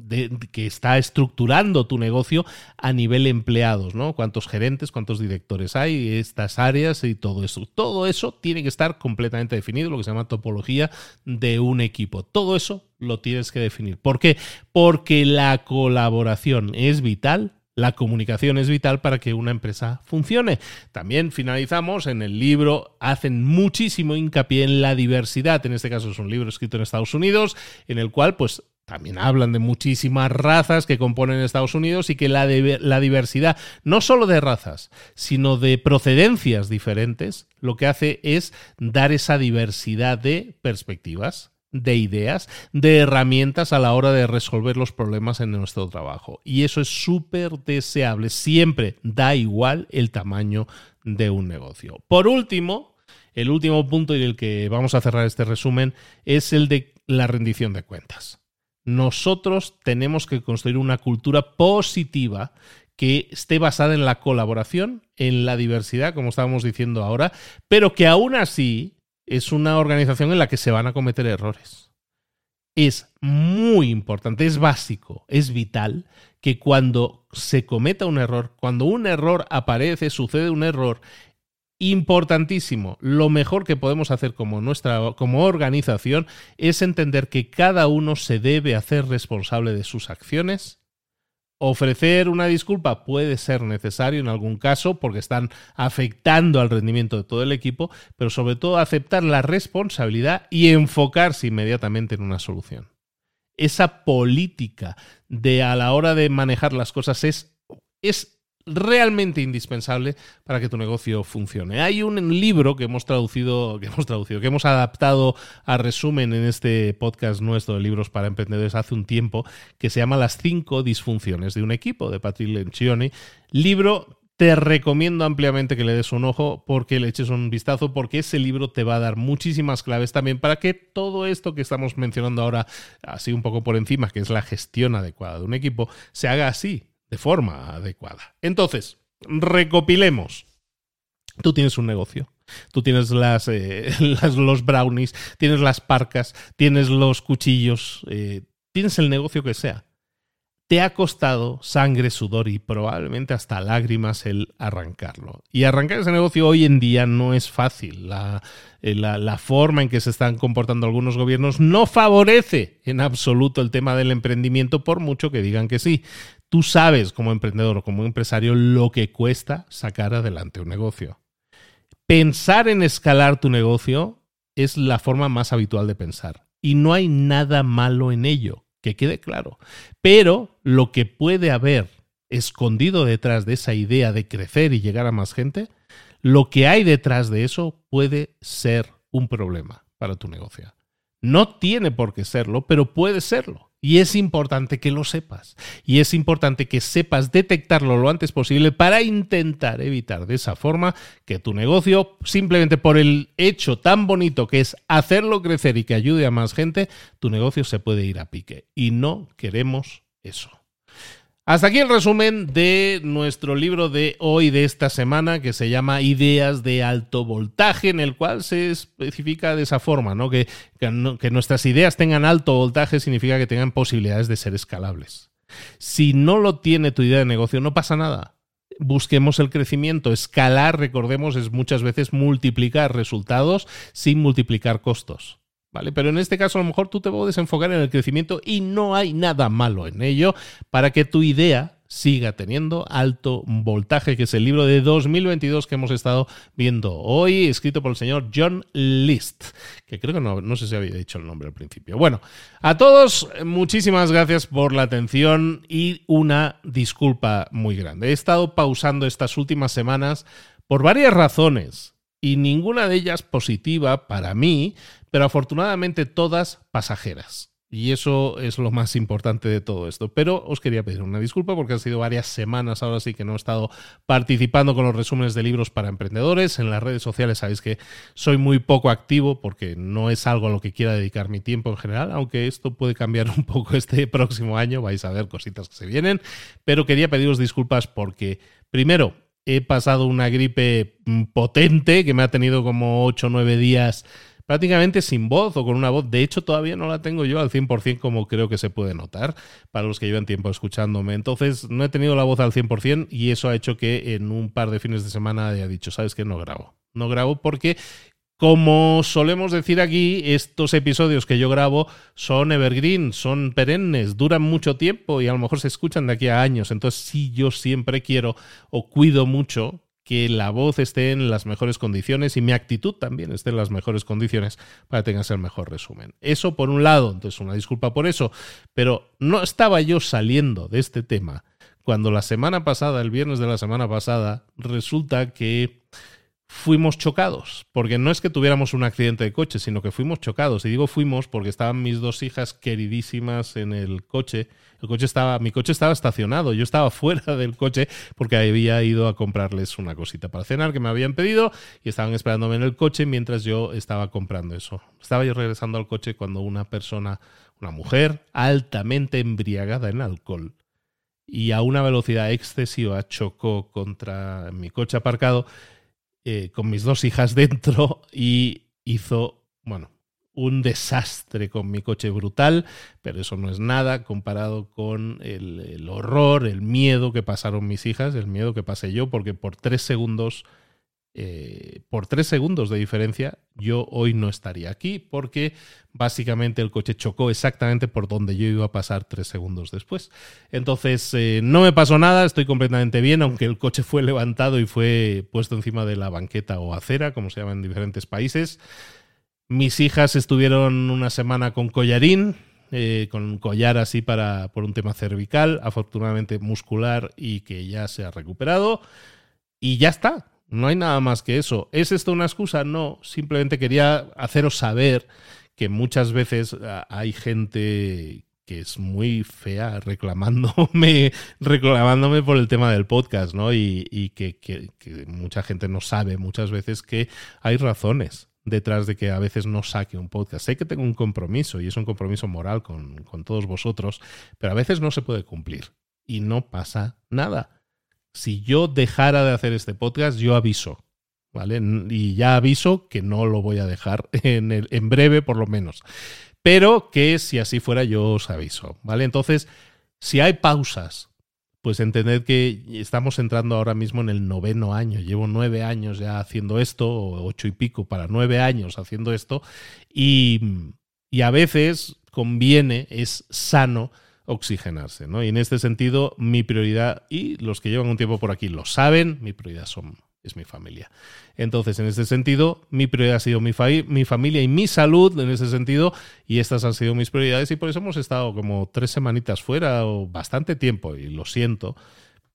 eh, que está estructurando tu negocio a nivel empleados, ¿no? Cuántos gerentes, cuántos directores hay, estas áreas y todo eso. Todo eso tiene que estar completamente definido, lo que se llama topología de un equipo. Todo eso lo tienes que definir. ¿Por qué? Porque la colaboración es vital la comunicación es vital para que una empresa funcione. También finalizamos en el libro, hacen muchísimo hincapié en la diversidad. En este caso es un libro escrito en Estados Unidos, en el cual pues también hablan de muchísimas razas que componen Estados Unidos y que la, la, diversidad, no solo de razas, sino de procedencias diferentes, lo que hace es dar esa diversidad de perspectivas de ideas, de herramientas a la hora de resolver los problemas en nuestro trabajo. Y eso es súper deseable. Siempre da igual el tamaño de un negocio. Por último, el último punto y el que vamos a cerrar este resumen es el de la rendición de cuentas. Nosotros tenemos que construir una cultura positiva que esté basada en la colaboración, en la diversidad, como estábamos diciendo ahora, pero que aún así es una organización en la que se van a cometer errores. Es muy importante, es básico, es vital que cuando se cometa un error, cuando un error aparece, sucede un error importantísimo, lo mejor que podemos hacer como nuestra como organización es entender que cada uno se debe hacer responsable de sus acciones Ofrecer una disculpa puede ser necesario en algún caso porque están afectando al rendimiento de todo el equipo, pero sobre todo aceptar la responsabilidad y enfocarse inmediatamente en una solución. Esa política de a la hora de manejar las cosas es, es realmente indispensable para que tu negocio funcione. Hay un libro que hemos traducido, que hemos traducido, que hemos adaptado a resumen en este podcast nuestro de libros para emprendedores hace un tiempo, que se llama Las cinco disfunciones de un equipo, de Patrick Lencioni. Libro te recomiendo ampliamente que le des un ojo porque le eches un vistazo porque ese libro te va a dar muchísimas claves también para que todo esto que estamos mencionando ahora así un poco por encima, que es la gestión adecuada de un equipo, se haga así, de forma adecuada. Entonces, recopilemos. Tú tienes un negocio. Tú tienes las, eh, los brownies, tienes las parcas, tienes los cuchillos, eh, tienes el negocio que sea. Te ha costado sangre, sudor y probablemente hasta lágrimas el arrancarlo. Y arrancar ese negocio hoy en día no es fácil. La, eh, la, la, forma en que se están comportando algunos gobiernos no favorece en absoluto el tema del emprendimiento, por mucho que digan que sí. Tú sabes como emprendedor o como empresario lo que cuesta sacar adelante un negocio. Pensar en escalar tu negocio es la forma más habitual de pensar. Y no hay nada malo en ello, que quede claro. Pero lo que puede haber escondido detrás de esa idea de crecer y llegar a más gente, lo que hay detrás de eso puede ser un problema para tu negocio. No tiene por qué serlo, pero puede serlo. Y es importante que lo sepas. Y es importante que sepas detectarlo lo antes posible para intentar evitar de esa forma que tu negocio, simplemente por el hecho tan bonito que es hacerlo crecer y que ayude a más gente, tu negocio se puede ir a pique. Y no queremos eso. Hasta aquí el resumen de nuestro libro de hoy, de esta semana, que se llama Ideas de alto voltaje, en el cual se especifica de esa forma, ¿no? Que, que, nuestras ideas tengan alto voltaje significa que tengan posibilidades de ser escalables. Si no lo tiene tu idea de negocio, no pasa nada. Busquemos el crecimiento. Escalar, recordemos, es muchas veces multiplicar resultados sin multiplicar costos. ¿Vale? Pero en este caso a lo mejor tú te puedes enfocar en el crecimiento y no hay nada malo en ello para que tu idea siga teniendo alto voltaje, que es el libro de 2022 que hemos estado viendo hoy, escrito por el señor John List, que creo que no, no sé si había dicho el nombre al principio. Bueno, a todos muchísimas gracias por la atención y una disculpa muy grande. He estado pausando estas últimas semanas por varias razones y ninguna de ellas positiva para mí, pero afortunadamente todas pasajeras. Y eso es lo más importante de todo esto. Pero os quería pedir una disculpa porque han sido varias semanas ahora sí que no he estado participando con los resúmenes de libros para emprendedores. En las redes sociales sabéis que soy muy poco activo porque no es algo a lo que quiera dedicar mi tiempo en general, aunque esto puede cambiar un poco este próximo año, vais a ver cositas que se vienen. Pero quería pediros disculpas porque, primero, he pasado una gripe potente que me ha tenido como 8 o 9 días prácticamente sin voz o con una voz. De hecho, todavía no la tengo yo al 100% como creo que se puede notar para los que llevan tiempo escuchándome. Entonces, no he tenido la voz al 100% y eso ha hecho que en un par de fines de semana haya dicho, ¿sabes qué? No grabo. No grabo porque como solemos decir aquí, estos episodios que yo grabo son evergreen, son perennes, duran mucho tiempo y a lo mejor se escuchan de aquí a años. Entonces, sí, yo siempre quiero o cuido mucho que la voz esté en las mejores condiciones y mi actitud también esté en las mejores condiciones para que tengas el mejor resumen. Eso por un lado, entonces una disculpa por eso, pero no estaba yo saliendo de este tema cuando la semana pasada, el viernes de la semana pasada, resulta que fuimos chocados, porque no es que tuviéramos un accidente de coche, sino que fuimos chocados. Y digo fuimos porque estaban mis dos hijas queridísimas en el coche. El coche estaba, mi coche estaba estacionado, yo estaba fuera del coche porque había ido a comprarles una cosita para cenar que me habían pedido y estaban esperándome en el coche mientras yo estaba comprando eso. Estaba yo regresando al coche cuando una persona, una mujer altamente embriagada en alcohol y a una velocidad excesiva chocó contra mi coche aparcado eh, con mis dos hijas dentro y hizo, bueno, un desastre con mi coche brutal, pero eso no es nada comparado con el, el, horror, el miedo que pasaron mis hijas, el miedo que pasé yo, porque por tres segundos eh, por tres segundos de diferencia, yo hoy no estaría aquí porque básicamente el coche chocó exactamente por donde yo iba a pasar tres segundos después. Entonces, eh, no me pasó nada, estoy completamente bien, aunque el coche fue levantado y fue puesto encima de la banqueta o acera, como se llama en diferentes países. Mis hijas estuvieron una semana con collarín, eh, con collar así para, por un tema cervical, afortunadamente muscular y que ya se ha recuperado. Y ya está, no hay nada más que eso. ¿Es esto una excusa? No, simplemente quería haceros saber que muchas veces ah, hay gente que es muy fea reclamándome, reclamándome por el tema del podcast, ¿no? Y, que, mucha gente no sabe muchas veces que hay razones detrás de que a veces no saque un podcast. Sé que tengo un compromiso y es un compromiso moral con, con todos vosotros, pero a veces no se puede cumplir y no pasa nada si yo dejara de hacer este podcast, yo aviso. ¿Vale? Y ya aviso que no lo voy a dejar en, el, en breve, por lo menos. Pero que si así fuera, yo os aviso. ¿Vale? Entonces, si hay pausas, pues entended que estamos entrando ahora mismo en el noveno año. Llevo nueve años ya haciendo esto, ocho y pico para nueve años haciendo esto. Y, y a veces conviene, es sano oxigenarse, ¿no? Y en este sentido, mi prioridad, y los que llevan un tiempo por aquí lo saben, mi prioridad es mi familia. Entonces, en este sentido, mi prioridad ha sido mi, mi familia y mi salud, en ese sentido, y estas han sido mis prioridades, y por eso hemos estado como tres semanitas fuera o bastante tiempo, y lo siento,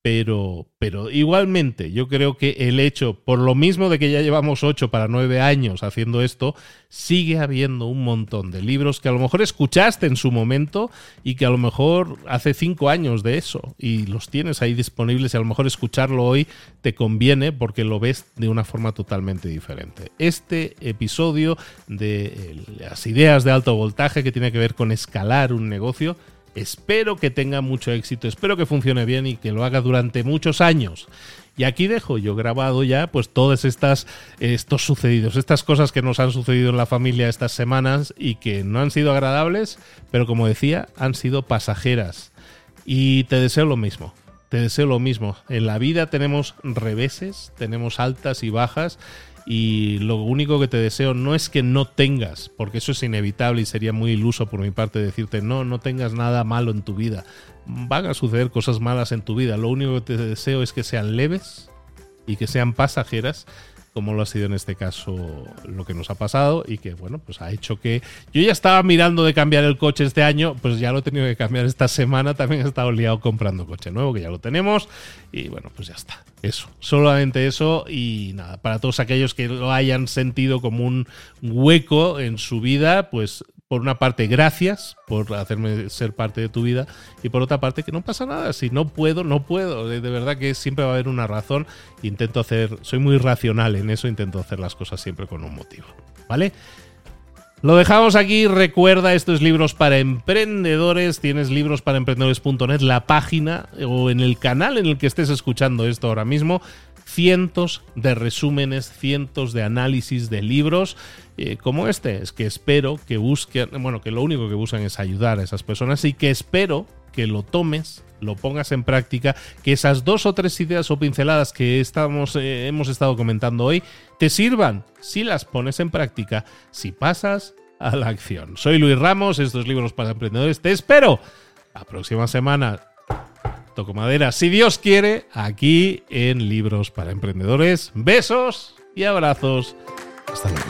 pero, pero igualmente yo creo que el hecho, por lo mismo de que ya llevamos ocho para nueve años haciendo esto, sigue habiendo un montón de libros que a lo mejor escuchaste en su momento y que a lo mejor hace cinco años de eso y los tienes ahí disponibles y a lo mejor escucharlo hoy te conviene porque lo ves de una forma totalmente diferente. Este episodio de las ideas de alto voltaje que tiene que ver con escalar un negocio Espero que tenga mucho éxito, espero que funcione bien y que lo haga durante muchos años. Y aquí dejo yo grabado ya pues todas estas estos sucedidos, estas cosas que nos han sucedido en la familia estas semanas y que no han sido agradables, pero como decía, han sido pasajeras. Y te deseo lo mismo. Te deseo lo mismo. En la vida tenemos reveses, tenemos altas y bajas y lo único que te deseo no es que no tengas, porque eso es inevitable y sería muy iluso por mi parte decirte no, no tengas nada malo en tu vida. Van a suceder cosas malas en tu vida. Lo único que te deseo es que sean leves y que sean pasajeras como lo ha sido en este caso lo que nos ha pasado y que, bueno, pues ha hecho que yo ya estaba mirando de cambiar el coche este año, pues ya lo he tenido que cambiar esta semana, también he estado liado comprando coche nuevo, que ya lo tenemos y bueno, pues ya está. Eso, solamente eso y nada, para todos aquellos que lo hayan sentido como un hueco en su vida, pues por una parte, gracias por hacerme ser parte de tu vida y por otra parte, que no pasa nada. Si no puedo, no puedo. De, verdad que siempre va a haber una razón. Intento hacer, soy muy racional en eso, intento hacer las cosas siempre con un motivo. ¿Vale? Lo dejamos aquí. Recuerda, estos libros para emprendedores. Tienes libros para emprendedores.net, la página o en el canal en el que estés escuchando esto ahora mismo cientos de resúmenes, cientos de análisis de libros eh, como este. Es que espero que busquen, bueno, que lo único que buscan es ayudar a esas personas y que espero que lo tomes, lo pongas en práctica, que esas dos o tres ideas o pinceladas que estamos, eh, hemos estado comentando hoy te sirvan si las pones en práctica, si pasas a la acción. Soy Luis Ramos, estos libros para emprendedores. Te espero la próxima semana toco madera, si Dios quiere, aquí en Libros para Emprendedores. Besos y abrazos. Hasta luego.